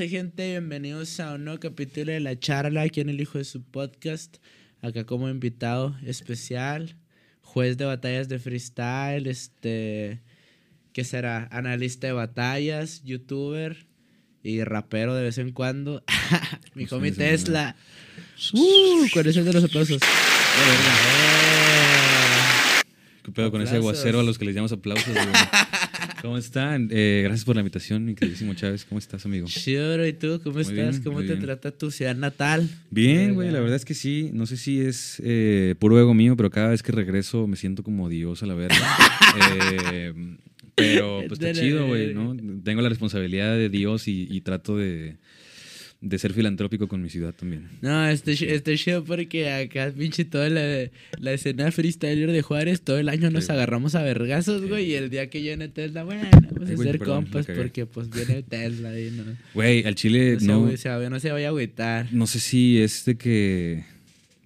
Hey, ¿qué trance, gente? Bienvenidos a un nuevo capítulo de La Charla aquí en el Hijo de su Podcast. Acá como invitado especial, juez de batallas de freestyle, este, ¿qué será? Analista de batallas, youtuber y rapero de vez en cuando. Mi Pues homie Tesla. Uh, con eso de los aplausos. Eh. ¿Qué pedo con ese aguacero a los que les llamamos aplausos? ¿Cómo están? Eh, gracias por la invitación, mi queridísimo Chávez. ¿Cómo estás, amigo? Chido. ¿Y tú cómo Muy estás? bien, ¿Cómo te bien. trata tu ciudad natal? Bien, güey, la verdad es que sí. No sé si es eh, puro ego mío, pero cada vez que regreso me siento como Dios a la verga. Eh, pero pues está chido, güey. ¿no? Tengo la responsabilidad de Dios y, y trato de, de ser filantrópico con mi ciudad también. No, este, este chido porque acá, pinche, toda la, la escena freestyler de Juárez, todo el año nos agarramos a vergazos, güey. Y el día que viene Tesla, bueno, vamos a Ay, güey, hacer compas porque, pues, viene Tesla y no. Güey, al chile No, se, no, se no se vaya a agüitar. No sé si es de que.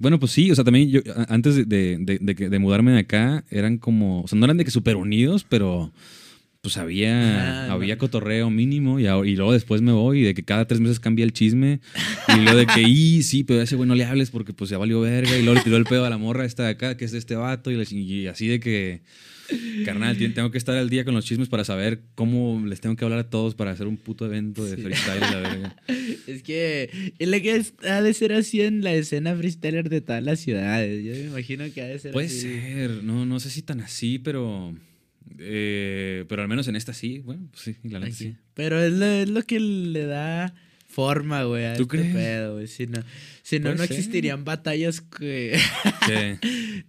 Bueno, pues sí, o sea, también yo, a- antes de, de, de- de mudarme de acá, eran como. O sea, no eran de que súper unidos, pero. Pues había, Ah, había no. cotorreo mínimo y, y luego después me voy y de que cada tres meses cambia el chisme y luego de que, y sí, pero a ese güey no le hables porque pues ya valió verga y luego le tiró el pedo a la morra esta de acá, que es de este vato y, así de que, carnal, tengo que estar al día con los chismes para saber cómo les tengo que hablar a todos para hacer un puto evento de Sí. freestyle la verga. Es que es lo que ha de ser así en la escena freestyler de todas las ciudades. Yo me imagino que ha de ser Puede así. ser, no, no sé si tan así, pero. Eh, pero al menos en esta sí, bueno, pues sí, la neta sí. Pero es lo, es lo que le da forma, güey, a ¿Tú este crees? pedo, güey. Si no, si no, no existirían batallas que...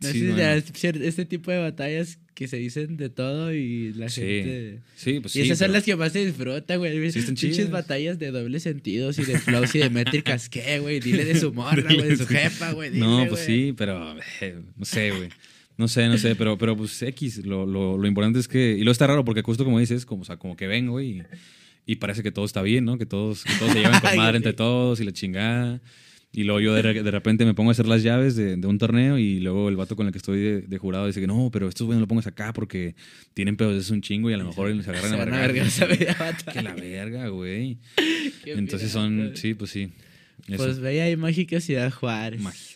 No sí, existirían este tipo de batallas que se dicen de todo y la gente... sí, pues y esas son las que más se disfrutan, güey. Pinches batallas de doble sentidos y de flows y de métricas. ¿Qué, güey? Dile de su morra, güey, de su jefa, güey. dile, No, pues güey. sí, pero eh, no sé, güey. No sé, no sé, pero, pero pues X, lo, lo, lo importante es que. Y lo está raro porque justo como dices, como, o sea, como que ven, güey, y, y parece que todo está bien, ¿no? Que todos, que todos se llevan con madre entre todos y la chingada. Y luego yo de, de repente me pongo a hacer las llaves de, de un torneo y luego el vato con el que estoy de, de jurado dice que no, pero estos güeyes no lo pongas acá porque tienen pedos, es un chingo y a lo mejor se agarran Se a van a vergazos. vergar esa media batalla. Que la verga, güey. Entonces pirata, son, sí, pues sí. Eso. Pues veía ahí Mágica Ciudad Juárez. Mágica.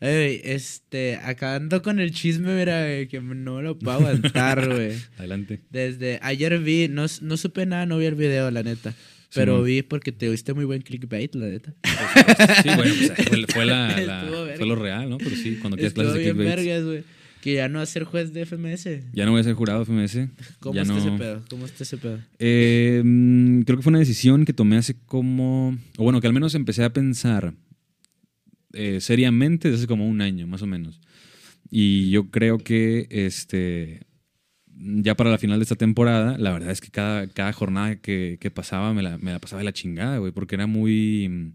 Ey, este, acabando con el chisme, mira, güey, que no lo puedo aguantar, güey. Adelante. Desde ayer vi, no, no supe nada, no vi el video, la neta. Pero vi porque te viste muy buen clickbait, la neta. Sí, bueno, pues fue, fue la, fue lo real, ¿no? Pero sí, cuando quieras Estuvo clases de clickbait. vergas, güey. Que ya no va a ser juez de FMS. Ya no voy a ser jurado FMS. ¿Cómo está no... ese pedo? ¿Cómo está ese pedo? Eh, mm, creo que fue una decisión que tomé hace como. O bueno, que al menos empecé a pensar eh, seriamente desde hace como un año, más o menos. Y yo creo que este. Ya para la final de esta temporada, la verdad es que cada, cada jornada que, que pasaba me la, me la pasaba de la chingada, güey, porque era muy.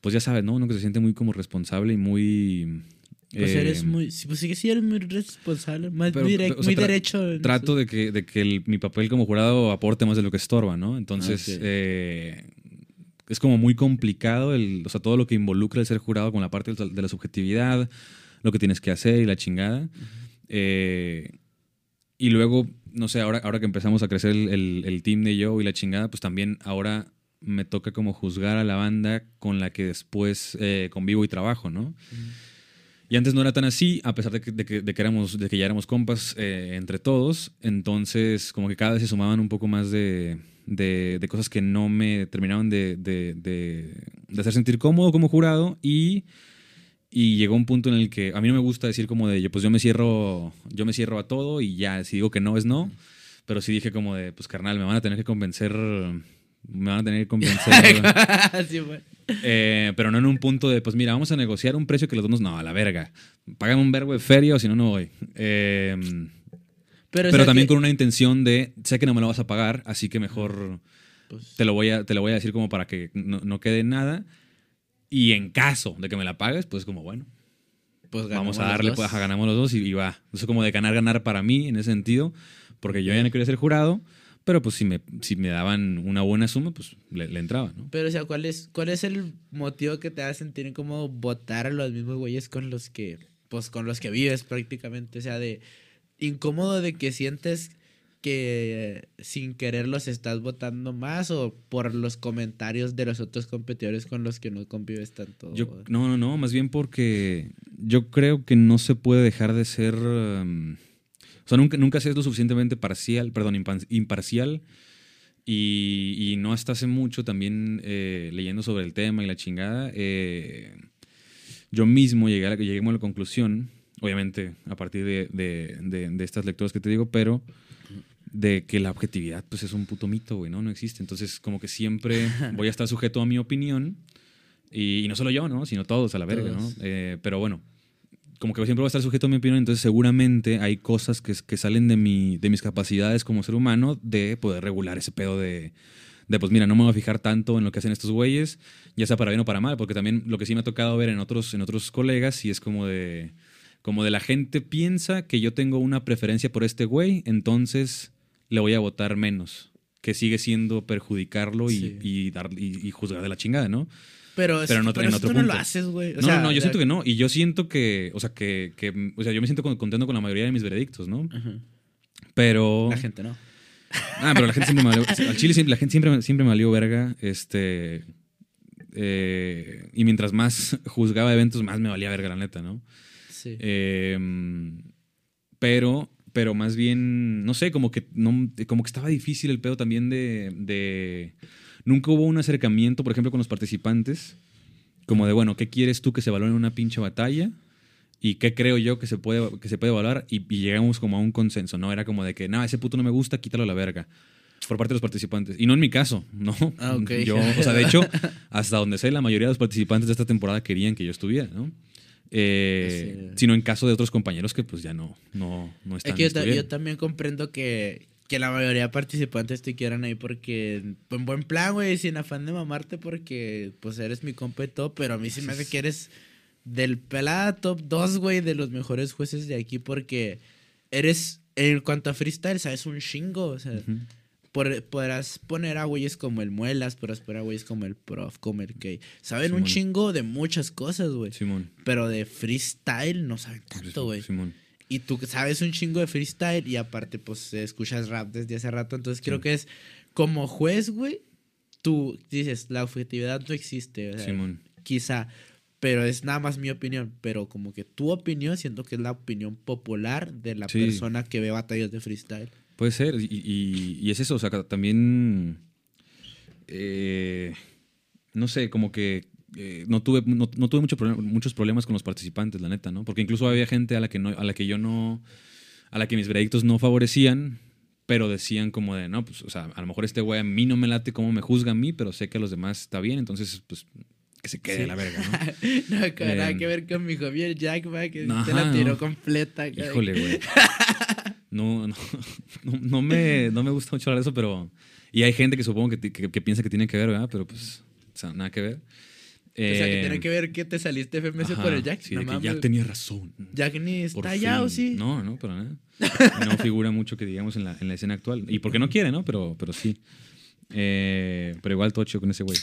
Pues ya sabes, ¿no? Uno que se siente muy como responsable y muy. Pues eh, eres muy, pues sí que sí eres muy responsable, más Pero, direct- pero, o sea, muy tra- derecho. trato de que, de que el- mi papel como jurado aporte más de lo que estorba, ¿no? Entonces, Ok. eh, es como muy complicado, el, o sea, todo lo que involucra el ser jurado con la parte de la subjetividad, lo que tienes que hacer y la chingada. Eh, y luego, no sé, ahora, ahora que empezamos a crecer el, el- el team de yo y la chingada, pues también ahora me toca como juzgar a la banda con la que después eh, convivo y trabajo, ¿no? Y antes no era tan así, a pesar de que, de que, de que éramos, de que ya éramos compas eh, entre todos. Entonces, como que cada vez se sumaban un poco más de, de, de cosas que no me terminaban de, de, de- hacer sentir cómodo como jurado. Y, y llegó un punto en el que a mí no me gusta decir como de, yo, pues yo me cierro, yo me cierro a todo y ya, si digo que no es no. Pero sí dije como de, pues carnal, me van a tener que convencer, me van a tener que convencer. Eh, pero no en un punto de, pues mira, vamos a negociar un precio que los dos. No, a la verga. Págame un verbo de feria o si no, no voy. Eh, Pero, pero también que- con una intención de, sé que no me lo vas a pagar, así que mejor pues, te lo voy a, te lo voy a decir como para que no, no quede nada. Y en caso de que me la pagues, pues como, bueno, pues vamos a darle, pues ganamos los dos y, y va. Eso como de ganar, ganar para mí en ese sentido, porque yo ya no quería ser jurado, pero pues si me, si me daban una buena suma, pues le, le entraba, ¿no? Pero, o sea, ¿cuál es, ¿cuál es el motivo que te hace sentir como votar a los mismos güeyes con los que, pues, con los que vives prácticamente? O sea, de incómodo de que sientes que sin querer los estás votando más o por los comentarios de los otros competidores con los que no convives tanto? No, no, no, más bien porque yo creo que no se puede dejar de ser... um, o sea, nunca, nunca seas lo suficientemente parcial, perdón, imparcial. Y, y no hasta hace mucho también eh, leyendo sobre el tema y la chingada, eh, yo mismo llegué a, la, llegué a la conclusión, obviamente a partir de, de- de- de estas lecturas que te digo, pero de que la objetividad pues es un puto mito, güey, ¿no? No existe. Entonces como que siempre voy a estar sujeto a mi opinión y, y no solo yo, ¿no? Sino todos a la verga, ¿no? Eh, pero bueno, como que siempre voy a estar sujeto a mi opinión, entonces seguramente hay cosas que, que salen de, mi, de mis capacidades como ser humano de poder regular ese pedo de, de, pues mira, no me voy a fijar tanto en lo que hacen estos güeyes, ya sea para bien o para mal, porque también lo que sí me ha tocado ver en otros, en otros colegas, y es como de, como de la gente piensa que yo tengo una preferencia por este güey, entonces le voy a votar menos, que sigue siendo perjudicarlo y, Sí. y, dar, y, y juzgar de la chingada, ¿no? Pero, es- Pero otro- pero en eso otro tú no lo haces, güey. O no, sea, no, no, yo siento que no. Y yo siento que, o sea, que, que- o sea, yo me siento con- contento con la mayoría de mis veredictos, ¿no? Ajá. Pero... La gente no. Ah, pero la gente siempre me valió... Al Chile siempre- la gente siempre, siempre me valió verga. Este... eh, y mientras más juzgaba eventos, más me valía verga, la neta, ¿no? Sí. Eh, pero, pero más bien, no sé, como que, no, como que estaba difícil el pedo también de, de... Nunca hubo un acercamiento, por ejemplo, con los participantes, como de, bueno, ¿qué quieres tú que se valore en una pinche batalla? ¿Y qué creo yo que se puede, que se puede evaluar? Y, y llegamos como a un consenso, ¿no? Era como de que, no, ese puto no me gusta, quítalo a la verga. Por parte de los participantes. Y no en mi caso, ¿no? Ah, ok. Yo, o sea, de hecho, hasta donde sé, la mayoría de los participantes de esta temporada querían que yo estuviera, ¿no? Eh, Sí. Sino en caso de otros compañeros que pues ya no, no, no están. Es que yo, también comprendo que, que la mayoría de participantes te quieran ahí porque en buen plan, güey, sin afán de mamarte porque pues eres mi compa y todo, pero a mí sí me hace que eres del pelada top 2, güey, de los mejores jueces de aquí porque eres, en cuanto a freestyle, sabes un chingo, o sea. Por- podrás poner a güeyes como el Muelas, podrás poner a güeyes como el Prof, como el K. Saben un chingo de muchas cosas, güey. Simón. Pero de freestyle no saben tanto, güey. Simón. Y tú sabes un chingo de freestyle y aparte, pues, escuchas rap desde hace rato. Entonces, creo que es como juez, güey, tú dices, la objetividad no existe. o sea, Simón. Quizá, pero es nada más mi opinión. Pero como que tu opinión, siento que es la opinión popular de la Sí. persona que ve batallas de freestyle. Puede ser. Y, y- y es eso. O sea, también. eh, no sé, como que. eh, no tuve, no, no tuve mucho problema- muchos problemas con los participantes, la neta, ¿no? Porque incluso había gente a la que no, a la que yo no. a la que mis veredictos no favorecían. Pero decían como de, no, pues, o sea, a lo mejor este güey a mí no me late cómo me juzga a mí, pero sé que a los demás está bien, entonces, pues, que se quede Sí. la verga, ¿no? no, con nada Eh, que ver con mi Javier Jack, va, que no, te la tiró no. completa. Híjole, güey. No, no, no, me, no me gusta mucho hablar de eso, pero... Y hay gente que supongo que, que, que piensa que tiene que ver, ¿verdad? Pero pues, o sea, nada que ver. O sea, que Eh, tiene que ver que te saliste FMS ajá, por el Jack. Sí, no de que ya tenía razón. Jack ni está allá, ¿o sí? No, no, para nada. No figura mucho que digamos en la, en la escena actual. Y porque no quiere, ¿no? Pero, pero sí. Eh, pero igual tocho con ese güey.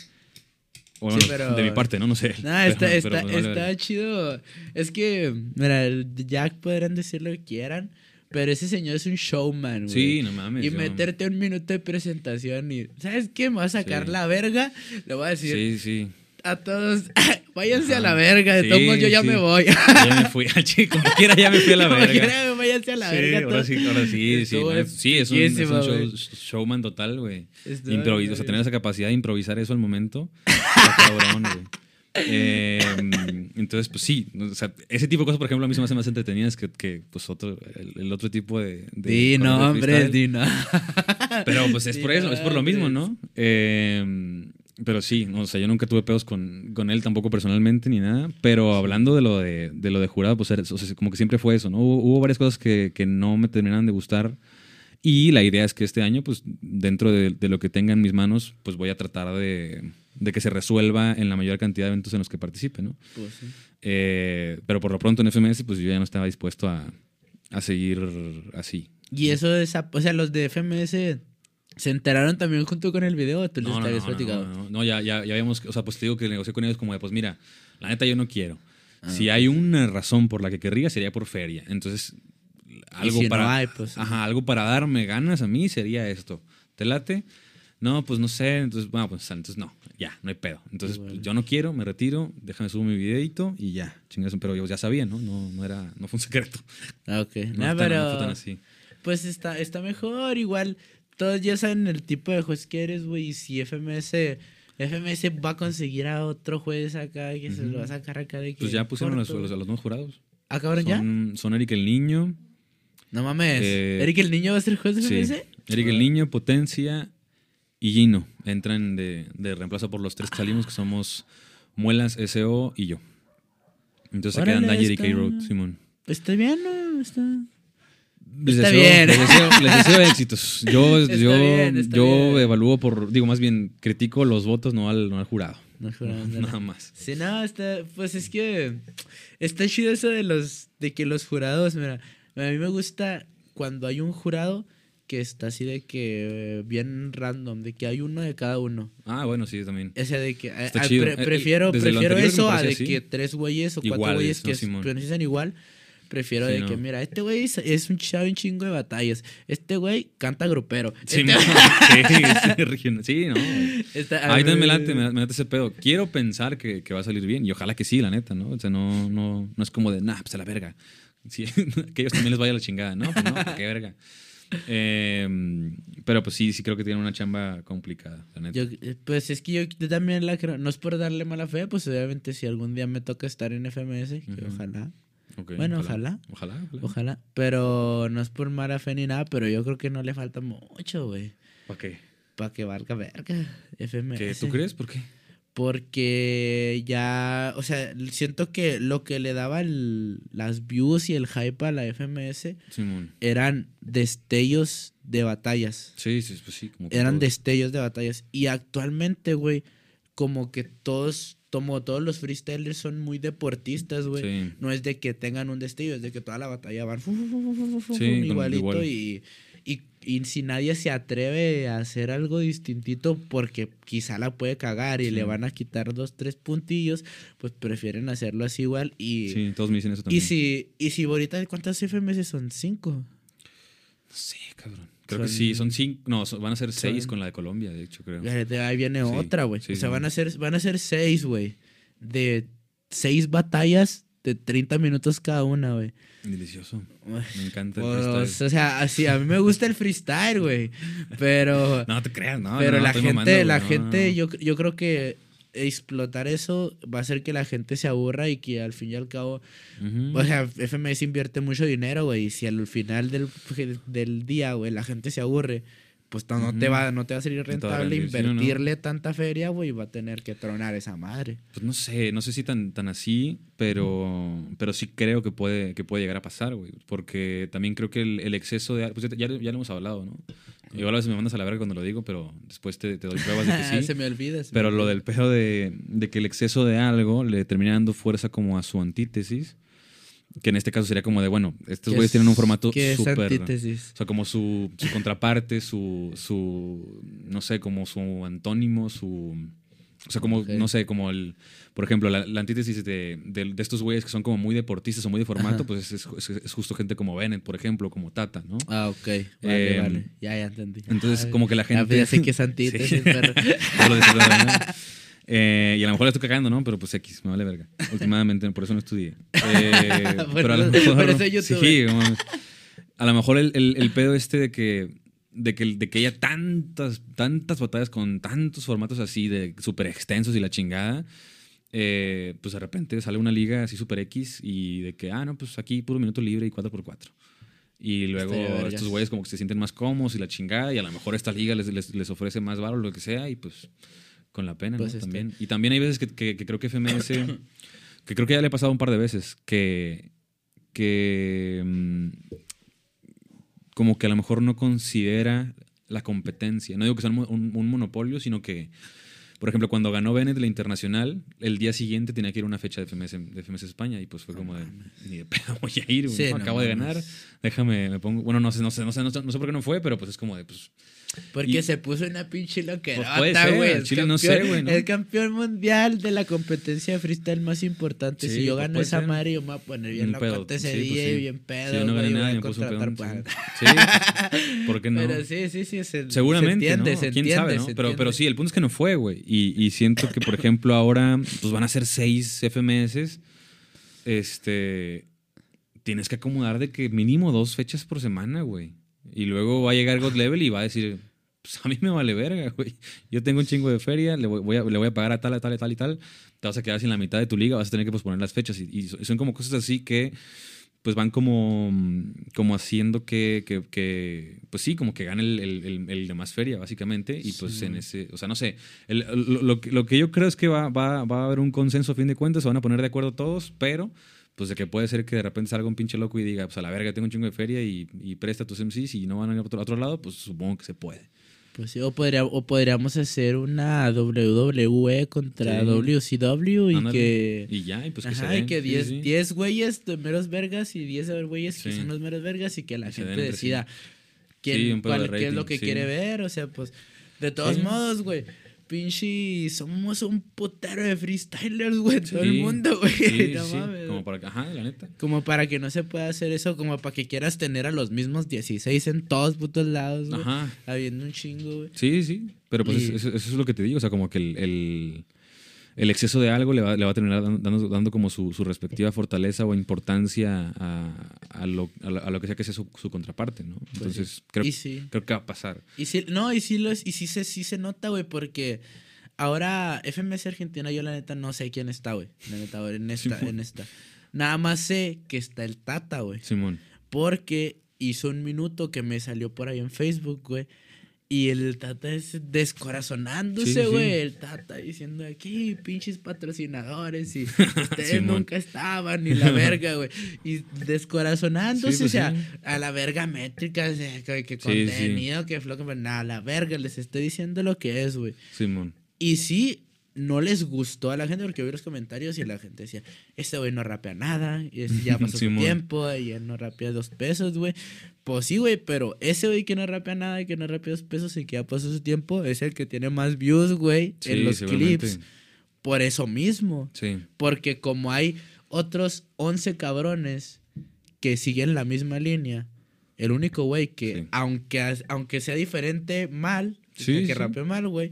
O Sí, pero- de mi parte, ¿no? No sé. Nah, está, Pero- está, pero me vale está chido. Es que, mira, Jack podrán decir lo que quieran, pero ese señor es un showman, güey. Sí, no mames. Y meterte un minuto de presentación y, ¿sabes qué? Me va a sacar Sí. la verga. Le voy a decir Sí, sí. a todos, váyanse a Ajá. la verga. De Sí, todos modos, yo ya sí. me voy. Ya me fui. Chico, como quiera, ya me fui a la verga. quiera, váyanse a la sí, verga. ahora sí, ahora sí, sí. Es un, es un show- showman total, güey. Estuvo Improvis- o sea, tener esa capacidad de improvisar eso al momento. está cabrón, güey. Eh, entonces, pues sí, o sea, ese tipo de cosas, por ejemplo, a mí se me hacen más entretenidas que, que pues, otro, el, el otro tipo de... de Di cosas de nombres, freestyle. di no. Pero pues es por eso, es por lo mismo, ¿no? Eh, pero sí, o sea, yo nunca tuve pedos con, con él tampoco personalmente ni nada. Pero hablando de lo de, de lo de jurado, pues era- o sea, como que siempre fue eso, ¿no? Hubo, hubo varias cosas que, que no me terminaron de gustar. Y la idea es que este año, pues dentro de, de lo que tenga en mis manos, pues voy a tratar de, de que se resuelva en la mayor cantidad de eventos en los que participe, ¿no? Pues sí. Eh, pero por lo pronto en FMS, pues yo ya no estaba dispuesto a, a seguir así. Y eso esa, o sea, los de FMS se enteraron también junto con el video, ¿o tú les No, no, habías no, platicado. no, no, no, ya, ya, ya habíamos, o sea, pues te digo que negocié con ellos como de, pues mira, la neta yo no quiero. Ah, si hay una razón por la que querría, sería por feria. Entonces, algo si no para hay, pues, ajá, algo para darme ganas a mí sería esto. ¿Te late? No, pues no sé, entonces, bueno, pues entonces no, ya, no hay pedo. Entonces, pues, yo no quiero, me retiro, déjame subo mi videito y ya, chingas, pero yo ya sabía, ¿no? No, no era, no fue un secreto. Ah, ok. No, pero no fue tan así. pues está, está mejor. Igual, todos ya saben el tipo de juez que eres, güey. Y si FMS, FMS va a conseguir a otro juez acá que se lo va a sacar acá de que. Pues ya pusieron a los, corto. los- a los nuevos jurados. ¿Ah, cabrón, ya? Son, Eric el Niño, No mames. Eh, ¿Eric el niño va a ser juez de sí, FMS? Eric el Niño, Potencia y Gino. Entran de, de reemplazo por los tres que salimos, que somos Muelas, SO y yo. Entonces se quedan Danger y K-Road, Simón. Está bien, ¿no? Está. Les Está deseo, bien. Les deseo, les deseo éxitos. Yo, yo, bien, yo bien. evalúo por, digo, más bien critico los votos, no al, no al jurado. No, ándale. Nada más. Sí, no, está, pues es que está chido eso de los, de que los jurados, mira, a mí me gusta cuando hay un jurado que está así de que eh, bien random, de que hay uno de cada uno. Ah, bueno, sí, también. O sea, de que a- Está a- chido. pre- Eh, prefiero, desde prefiero eso a de así. que tres güeyes o cuatro güeyes que ¿no, pronuncian igual. Prefiero Sí, de no. que, mira, este güey es, es un chavo un chingo de batallas. Este güey canta grupero. Sí, Este- no, sí, sí, no. Esta- Ahí también me late, me late ese pedo. Quiero pensar que, que va a salir bien y ojalá que sí, la neta, ¿no? O sea, no, no, no es como de, nah, pues a la verga. Sí, que ellos también les vaya la chingada, ¿no? Pues no, qué verga. Eh, pero pues sí, sí creo que tienen una chamba complicada, la neta. Yo, eh, pues es que yo, yo también la creo, no es por darle mala fe, pues obviamente si algún día me toca estar en FMS, que ojalá, bueno, ojalá. Ojalá, ojalá. ojalá, pero no es por mala fe ni nada, pero yo creo que no le falta mucho, güey, ¿Para qué? para que valga verga FMS. ¿Qué, ¿Tú crees? ¿Por qué? Porque ya, o sea, siento que lo que le daba el- las views y el hype a la FMS Simón. eran destellos de batallas. Sí, sí, pues sí. Como que eran todos. destellos de batallas. Y actualmente, güey, como que todos, como todos los freestylers son muy deportistas, güey. Sí. No es de que tengan un destello, es de que toda la batalla van Sí, igualito igual. y, y, y si nadie se atreve a hacer algo distintito porque quizá la puede cagar y Sí. le van a quitar dos, tres puntillos, pues prefieren hacerlo así igual y... Sí, todos me dicen eso Y también. si, y si ahorita, ¿cuántas FMS son? ¿Cinco? Sí, cabrón. Creo que sí, son cinco. No, son- van a ser seis son- con la de Colombia, de hecho, creo. Eh, ahí viene Sí, otra, güey. sí, o sea, van a ser, van a ser seis, güey. De seis batallas de 30 minutos cada una, güey. Delicioso. Me encanta el Pues, freestyle. o sea, así, a mí me gusta el freestyle, güey. Pero, No te creas, no. pero no, la gente, mamando, la gente. Yo, yo creo que explotar eso va a hacer que la gente se aburra y que al fin y al cabo, o sea, FMS invierte mucho dinero, güey. Y si al final del, del día, güey, la gente se aburre, pues no, te va, no te va a a rentable no, invertirle tanta feria, güey, va a tener que tronar esa madre. Pues no sé, no sé si tan, tan así, pero, pero sí creo que puede, que puede llegar a pasar, güey. Porque también creo que el, el exceso de... Pues ya, ya, lo hemos hablado, ¿no? Igual a veces me mandas a la verga cuando lo digo, pero después te, te doy pruebas de que sí. se me olvida. se me Pero lo del pedo de, de que el exceso de algo le termina dando fuerza como a su antítesis, que en este caso sería como de, bueno, estos ¿Qué güeyes es- tienen un formato súper... O sea, como su, su contraparte, su, su, no sé, como su antónimo, su... O sea, como, no sé, como el... Por ejemplo, la, la antítesis de, de- de estos güeyes que son como muy deportistas o muy de formato, Ajá. pues es, es- es justo gente como Bennett, por ejemplo, como Tata, ¿no? Ah, ok. Vale, Eh, vale. Ya, ya entendí. Entonces, Ay, como que la gente... Ya, sé que es antítesis, Sí. pero... Eh, y a lo mejor la estoy cagando, ¿no? Pero pues X, me vale verga. Últimamente, por eso no estudié. Eh, pero a lo mejor. Sí, a lo mejor el, el- el pedo este de que, de que, de que haya tantas, tantas batallas con tantos formatos así de súper extensos y la chingada, eh, pues de repente sale una liga así súper X y de que, ah, no, pues aquí puro minuto libre y 4x4. Y luego estos güeyes como que se sienten más cómodos y la chingada y a lo mejor esta liga les, les, les ofrece más valor o lo que sea y pues con la pena, Pues, ¿no? este- También. Y también hay veces que, que- que creo que FMS, que creo que ya le ha pasado un par de veces, que, que mm, como que a lo mejor no considera la competencia. No digo que sea un, mo- un- un monopolio, sino que Por ejemplo, cuando ganó Bennett la internacional, el día siguiente tenía que ir a una fecha de FMS, de FMS España y pues fue como de, ni de pedo voy a ir, Sí, ¿no? no acabo de ganar, déjame, me pongo, bueno, no sé, no sé, no sé, no sé, no sé por qué no fue, pero pues es como de, pues, Porque Y- se puso una pinche Pues loquerota, ser, güey. al Es chile no sé, campeón- güey, ¿no? Es campeón mundial de la competencia de freestyle más importante. Sí, si yo pues gano esa madre, yo me voy a poner bien locote ese sí, pues día y bien pedo. si yo no gané nada me puse un pedo. Sí, ¿por qué no? Pero sí, sí, sí. se- Seguramente, se entiende, ¿no? se ¿Quién entiende, sabe, no? se Pero, pero sí, el punto es que no fue, güey. Y, y siento que, por ejemplo, ahora pues van a ser seis FMS. Este. Tienes que acomodar de que mínimo dos fechas por semana, güey. Y luego va a llegar God Level y va a decir, pues a mí me vale verga, güey. Yo tengo un chingo de feria, le voy, a, le voy a pagar a tal, a tal, a tal y tal. Te vas a quedar sin la mitad de tu liga, vas a tener que posponer las fechas. Y, y son como cosas así que pues van como, como haciendo que, que, que, pues sí, como que gane el, el, el- el de más feria, básicamente. Y pues Sí. en ese, o sea, no sé, lo, lo que- lo que yo creo es que va, va, va a haber un consenso a fin de cuentas, se van a poner de acuerdo todos, pero pues de que puede ser que de repente salga un pinche loco y diga, pues a la verga, tengo un chingo de feria y, y presta tus MCs y no van a ir a otro, a otro lado, pues supongo que se puede. Pues sí, o, podría- o podríamos hacer una WWE contra Sí. WCW y Ándale. que... Y ya, y pues que se Ajá, y den. que Sí, 10 sí. 10 güeyes de meros vergas y 10 güeyes que son los meros vergas y que la Y se gente sí. decida quién, cuál- de qué es lo que quiere ver. O sea, pues, de todos modos, güey, pinche, somos un putero de freestylers, güey, todo el Sí, mundo, güey. Sí, no sí, mames. como para, ajá, la neta. Como para que no se pueda hacer eso, como para que quieras tener a los mismos 16 en todos putos lados, güey. Ajá. Habiendo un chingo, güey. Sí, sí. Pero pues Y- eso, eso es lo que te digo. O sea, como que el, el, el exceso de algo le va, le va a terminar dan- dando, dando como su, su respectiva fortaleza o importancia a, a, lo, a, lo, a lo que sea que sea su, su contraparte, ¿no? Entonces, creo, Pues Y sí. creo que va a pasar. Y sí, no, y sí, lo es- y sí, se, sí se nota, güey, porque ahora FMS Argentina, yo la neta no sé quién está, güey. La neta, güey, en esta, Simón. en esta. Nada más sé que está el Tata, güey. Simón. Porque hizo un minuto que me salió por ahí en Facebook, güey. Y el Tata es descorazonándose, sí, sí. güey. El Tata diciendo aquí, pinches patrocinadores. Y ustedes nunca estaban, ni la verga, güey. Y descorazonándose, pues o sea, a la verga métrica, o sea, que, que contenido, que flojo, pero nada, a la verga, les estoy diciendo lo que es, güey. Simón. Y sí, no les gustó a la gente porque vi los comentarios y la gente decía, este güey no rapea nada, y ya pasó su tiempo, y él no rapea dos pesos, güey. Pues sí, güey, pero ese güey que no rapea nada y que no rapea dos pesos y que ya pasó su tiempo es el que tiene más views, güey, Sí, en los clips. Por eso mismo. Sí. Porque como hay otros 11 cabrones que siguen la misma línea, el único güey que, aunque, aunque sea diferente mal, que rapee mal, güey,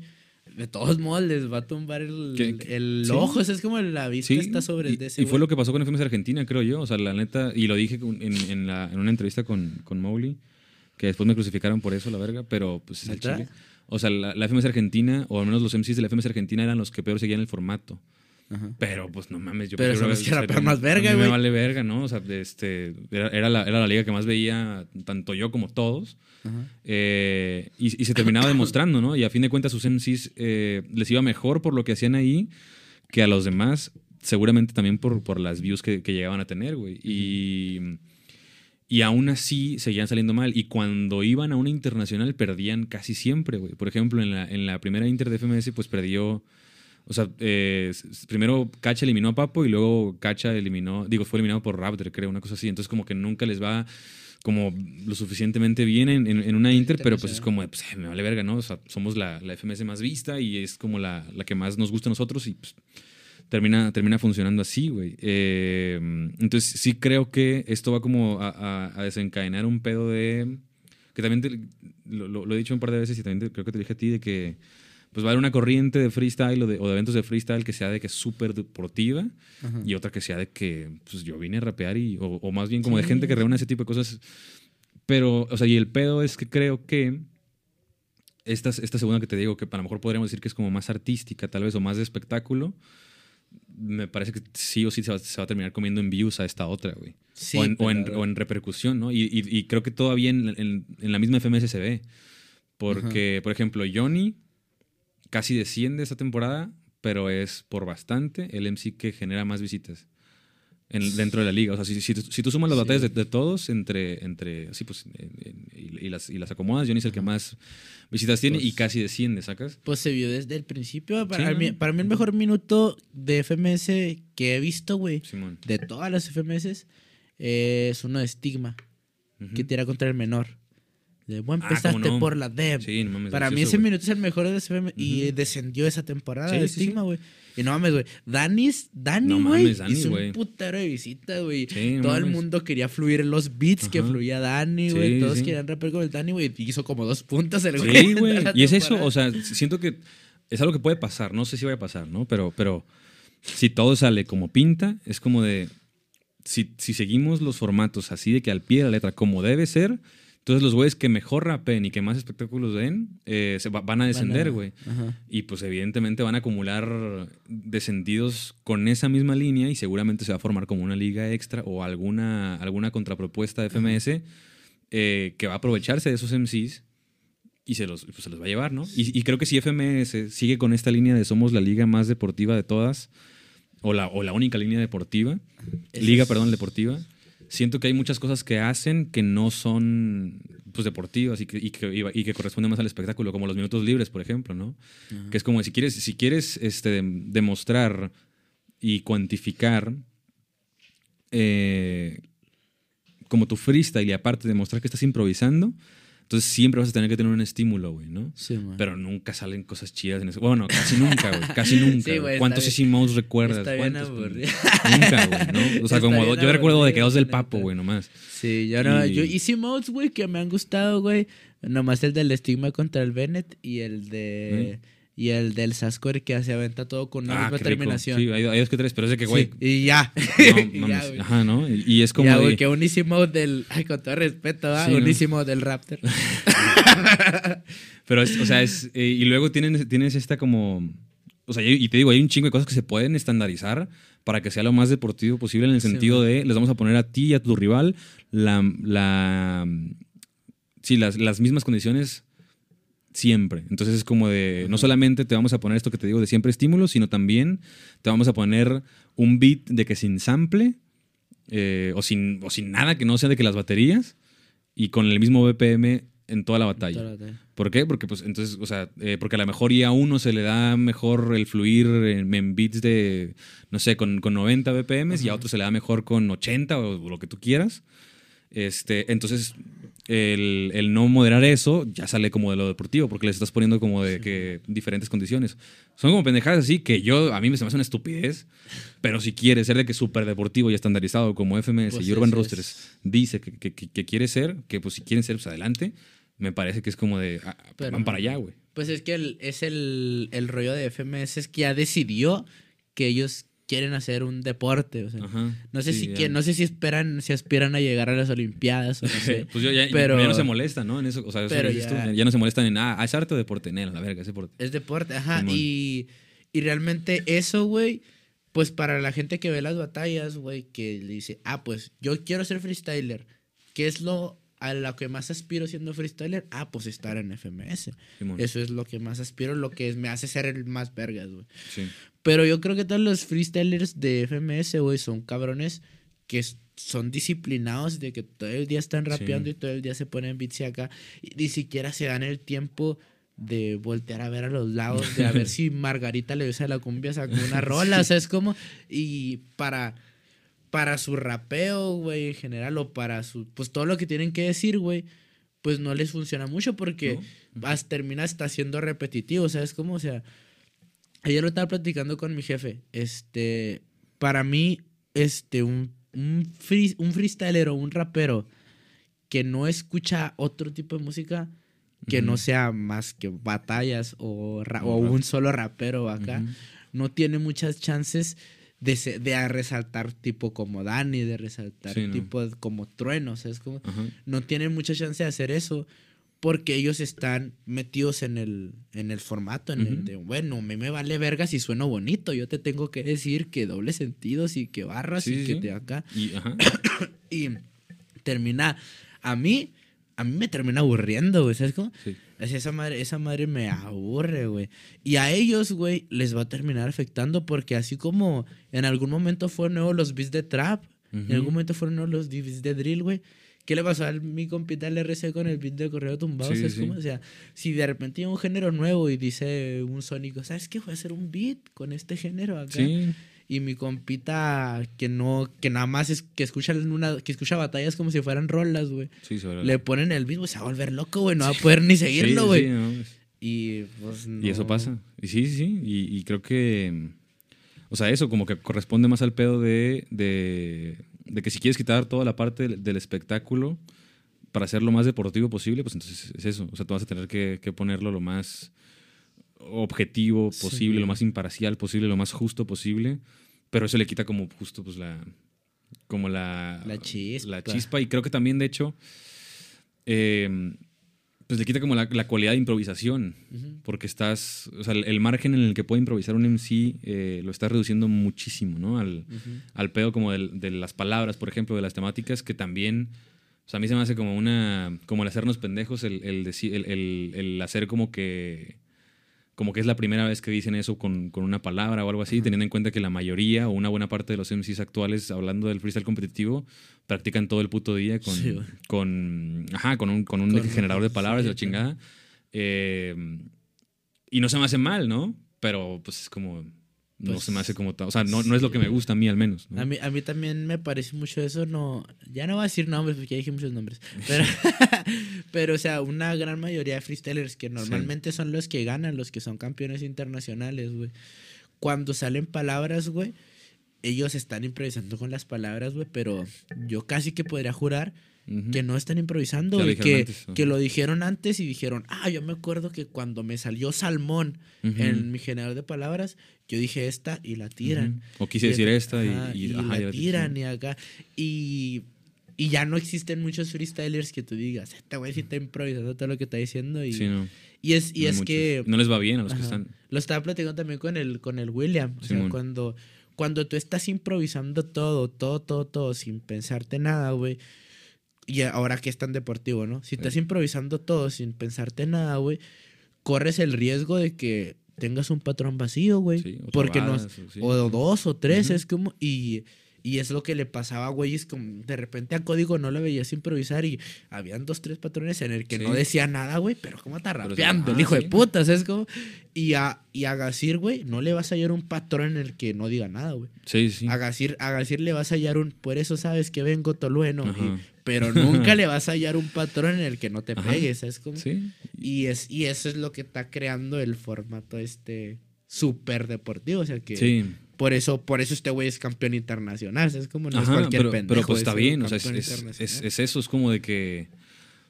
de todos modos les va a tumbar el, el sí. ojo. O sea, es como la vista Sí, está sobre y, el de ese y fue lo que pasó con FMS Argentina, creo yo. O sea, la neta, y lo dije en, en, la- en una entrevista con, con Mowgli, que después me crucificaron por eso, la verga, pero pues es el chile. O sea, la, la FMS Argentina, o al menos los MCs de la FMS Argentina eran los que peor seguían el formato. Ajá. Pero pues no mames, yo Pero prefiero son los que sea, rapean más verga, güey. Me vale verga, ¿no? O sea, este, era, era la, era la liga que más veía tanto yo como todos. Ajá. Eh, y, y se terminaba demostrando, ¿no? Y a fin de cuentas sus MCs eh, les iba mejor por lo que hacían ahí que a los demás, seguramente también por, por las views que, que llegaban a tener, güey. Y, y aún así seguían saliendo mal. Y cuando iban a una internacional perdían casi siempre, güey. Por ejemplo, en la, en la primera Inter de FMS, pues perdió... O sea, eh, primero Cacha eliminó a Papo y luego Cacha eliminó, digo, fue eliminado por Raptor, creo, una cosa así. Entonces, como que nunca les va como lo suficientemente bien en, en- en una Inter, pero pues es como, pues, eh, me vale verga, ¿no? O sea, somos la, la FMS más vista y es como la, la que más nos gusta a nosotros y pues termina, termina funcionando así, güey. Eh, entonces, sí creo que esto va como a, a- a desencadenar un pedo de... Que también te- lo, lo- lo he dicho un par de veces y también te- creo que te dije a ti de que pues va a haber una corriente de freestyle o de, o de eventos de freestyle que sea de que es súper deportiva Ajá. y otra que sea de que pues yo vine a rapear y, o, o más bien como de gente que reúne ese tipo de cosas. Pero, o sea, y el pedo es que creo que esta, esta segunda que te digo, que a lo mejor podríamos decir que es como más artística tal vez o más de espectáculo, me parece que sí o sí se va, se va a terminar comiendo en views a esta otra, güey. Sí, o, en, o en- pero- o en repercusión, ¿no? Y, y- y creo que todavía en, en- en la misma FMS se ve. Porque, por ejemplo, Johnny casi desciende esta temporada, pero es por bastante el MC que genera más visitas. en- dentro de la liga. O sea, si, si, si tú sumas las Sí. batallas de, de todos entre, entre así pues, en- en- y, y las, y las acomodas, Johnny es el que más visitas tiene y Pues- casi desciende, ¿sacas? Pues se vio desde el principio. Para, Sí, mí, para mí el mejor minuto de FMS que he visto, güey, de todas las FMS, eh, es uno de Stigma, Ujú. que tira contra el menor. De, bueno, Ah, empezaste ¿cómo no? por la Dev. Sí, no mames. Para mí ese minuto es el mejor de ese FM y descendió esa temporada Sí, de sí, güey. Y no mames, güey. Danis, Dani, No güey, Dani, hizo un putero de visita, güey. Sí, no Todo el mundo quería fluir los beats que fluía Dani, güey. Todos querían rapear con el Dani, güey. Y hizo como dos puntos el güey. Sí, güey. Y es eso, o sea, siento que es algo que puede pasar. No sé si vaya a pasar, ¿no? Pero, pero si todo sale como pinta, es como de. Si, si seguimos los formatos así de que al pie de la letra, como debe ser, entonces los güeyes que mejor rapen y que más espectáculos den, eh, se va- van a descender, güey. Y pues evidentemente van a acumular descendidos con esa misma línea y seguramente se va a formar como una liga extra o alguna, alguna contrapropuesta de FMS eh, que va a aprovecharse de esos MCs y se los, pues, se los va a llevar, ¿no? Y, y creo que si FMS sigue con esta línea de somos la liga más deportiva de todas, o la, o la única línea deportiva, liga, perdón, deportiva, siento que hay muchas cosas que hacen que no son pues deportivas y que, y que, y que corresponden más al espectáculo, como los minutos libres, por ejemplo, ¿no? Ajá. Que es como si quieres, si quieres este, demostrar y cuantificar eh, como tu freestyle y aparte demostrar que estás improvisando, entonces siempre vas a tener que tener un estímulo, güey, ¿no? Sí, man. Pero nunca salen cosas chidas en eso. Bueno, casi nunca, güey. Casi nunca. Sí, güey. ¿Cuántos Easy Modes recuerdas? está bien ¿Cuántos, aburrido. Nunca, güey, ¿no? O sea, Está como bien yo recuerdo de que dos del papo, güey, nomás. Sí, yo no, Y- yo Easy Modes, güey, que me han gustado, güey. Nomás el del estigma contra el Bennett y el de y el del Sasquatch que se aventa todo con una Ah, misma terminación. Sí, hay, hay dos que tres, pero es de que, güey, Sí, y ya. no mames. ya. Ajá, ¿no? Y, y es como ya, de- güey, que un Easy Mode del. Ay, con todo respeto, ¿va? Sí, un ¿no? Easy Mode del Raptor. Pero, es- o sea, es. eh, y luego tienen, tienes esta como. O sea, y te digo, hay un chingo de cosas que se pueden estandarizar para que sea lo más deportivo posible en el sentido de les vamos a poner a ti y a tu rival la. la sí, las, las mismas condiciones siempre. Entonces es como de. No solamente te vamos a poner esto que te digo de siempre estímulos, sino también te vamos a poner un beat de que sin sample eh, o, sin, o sin nada que no sea de que las baterías y con el mismo BPM en toda la batalla. ¿Por qué? Porque, pues, entonces, o sea, eh, porque a lo mejor y a uno se le da mejor el fluir en, en beats de, no sé, con, con 90 BPMs y a otro se le da mejor con 80 o, lo que tú quieras. Este, entonces, el, el no moderar eso ya sale como de lo deportivo, porque les estás poniendo como de que diferentes condiciones. Son como pendejadas así que yo, a mí me se me hace una estupidez, pero si quiere ser de que súper deportivo y estandarizado como FMS Pues y Urban es. Roosters dice que, que- que- que quiere ser, que pues si quieren ser, pues adelante. Me parece que es como de, ah, Pero- van para allá, güey. Pues es que el- es el, el rollo de FMS es que ya decidió que ellos quieren hacer un deporte. O sea, Ajá. no sé Sí, si quien- no sé si esperan, si aspiran a llegar a las Olimpiadas o no sé. pues yo ya, Pero- ya no se molesta, ¿no? En eso, o sea, eso Pero lo dices tú, ya- no se molestan en, ah, es arte o deporte, Nel, la verga, es deporte. Es deporte, ajá. Y, y realmente eso, güey, pues para la gente que ve las batallas, güey, que le dice, ah, pues yo quiero ser freestyler. ¿Qué es lo a lo que más aspiro siendo freestyler? Ah, pues estar en FMS. Simón. Eso es lo que más aspiro, lo que me hace ser el más vergas, güey. Sí. Pero yo creo que todos los freestylers de FMS, güey, son cabrones que son disciplinados de que todo el día están rapeando Sí. y todo el día se ponen beats y acá. Y ni siquiera se dan el tiempo de voltear a ver a los lados, de a ver si Margarita le a la cumbia sacó una rola. O sea, es como. Y para. Para su rapeo, güey, en general, o para su. Pues todo lo que tienen que decir, güey, pues no les funciona mucho porque ¿No? vas, termina hasta siendo repetitivo, ¿sabes cómo? O sea, ayer lo estaba platicando con mi jefe. Este, para mí, este, un, un, free- un freestyler o un rapero que no escucha otro tipo de música que no Ujú. sea más que batallas o, O o un solo rapero acá, Ujú. no tiene muchas chances de, de a resaltar tipo como Dani, de resaltar Sí, ¿no? tipo como Trueno, ¿sabes cómo? Ajá. no tienen mucha chance de hacer eso porque ellos están metidos en el, en el formato, en el Ujú. de, bueno, me, me vale verga si sueno bonito, yo te tengo que decir que doble sentidos y que barras Sí, y sí, que te acá. Y, ajá. Y termina, a mí, a mí me termina aburriendo, güey. ¿Sabes cómo? Sí. Esa madre, esa madre me aburre, güey. Y a ellos, güey, les va a terminar afectando porque así como en algún momento fueron nuevos los beats de trap, en Ujú. algún momento fueron nuevos los beats de drill, güey. ¿Qué le pasó a mi compita el RC con el beat de correo tumbado? Sí, ¿Sabes sí. cómo? O sea, si de repente hay un género nuevo y dice un sónico, ¿sabes qué? Voy a hacer un beat con este género acá. Sí. Y mi compita que no, que nada más es que escucha una, que escucha batallas como si fueran rolas, güey. Sí, Le ponen el beat, güey, se va a volver loco, güey. No va a poder ni seguirlo, Sí, güey. sí, no, es- Y pues Y eso pasa. Y sí, sí, sí. Y, y creo que. O sea, eso como que corresponde más al pedo de, de, de que si quieres quitar toda la parte del, del espectáculo para hacer lo más deportivo posible, pues entonces es eso. O sea, tú vas a tener que, que ponerlo lo más objetivo posible, Sí. lo más imparcial posible, lo más justo posible. Pero eso le quita como justo pues la... Como la... La chispa. La chispa. Y creo que también, de hecho, eh, pues le quita como la, la cualidad de improvisación. Porque estás, o sea, el, el margen en el que puede improvisar un MC eh, lo estás reduciendo muchísimo, ¿no? Al, al pedo como del- de las palabras, por ejemplo, de las temáticas, que también, o sea, a mí se me hace como una, como el hacernos pendejos, el, el- el hacer como que, como que es la primera vez que dicen eso con, con una palabra o algo así, teniendo en cuenta que la mayoría o una buena parte de los MCs actuales, hablando del freestyle competitivo, practican todo el puto día con, Sí, con, ajá, con un, con un generador de palabras de la sí, chingada. Eh, y no se me hace mal, ¿no? Pero pues es como, no Pues, se me hace como, ta- o sea, no, no es lo que me gusta a mí al menos. ¿no? A mí, a mí también me parece mucho eso, no, ya no voy a decir nombres porque ya dije muchos nombres, pero, pero o sea, una gran mayoría de freestylers que normalmente son los que ganan, los que son campeones internacionales, güey, cuando salen palabras, güey, ellos están improvisando con las palabras, güey, pero yo casi que podría jurar Que no están improvisando, dijeron que, que lo dijeron antes y dijeron, ah, yo me acuerdo que cuando me salió salmón en mi generador de palabras, yo dije esta y la tiran. O quise Y decir esta y, ajá, y, y ajá, la tiran y acá. Y, y ya no existen muchos freestylers que tú digas, este güey sí está improvisando todo lo que está diciendo. Y, Sí, no. y es, y no es que No les va bien a los que están. lo estaba platicando también con el, con el William. O sea, cuando, cuando tú estás improvisando todo, todo, todo, todo, sin pensarte nada, güey. Y ahora que es tan deportivo, ¿no? Si estás improvisando todo sin pensarte nada, güey, corres el riesgo de que tengas un patrón vacío, güey. Sí, porque no, o sí. o dos o tres, es como. Y, y es lo que le pasaba a güeyes como de repente a código no le veías improvisar y habían dos, tres patrones en el que no decía nada, güey, pero ¿cómo está rapeando? el ah, hijo de sí. puta, ¿sabes cómo? Y a, y a Gazir, güey, no le vas a hallar un patrón en el que no diga nada, güey. Sí, sí. A Gazir, a Gazir le vas a hallar un, por eso sabes que vengo tolueno, y-. pero nunca le vas a hallar un patrón en el que no te pegues, ¿sabes cómo? Sí. Y, es, y eso es lo que está creando el formato este súper deportivo, o sea que... Sí. Por eso, por eso este güey es campeón internacional. Es como no es Ajá, cualquier pero, pendejo. pero pues es está bien, o sea, es, es- es- es eso, es como de que,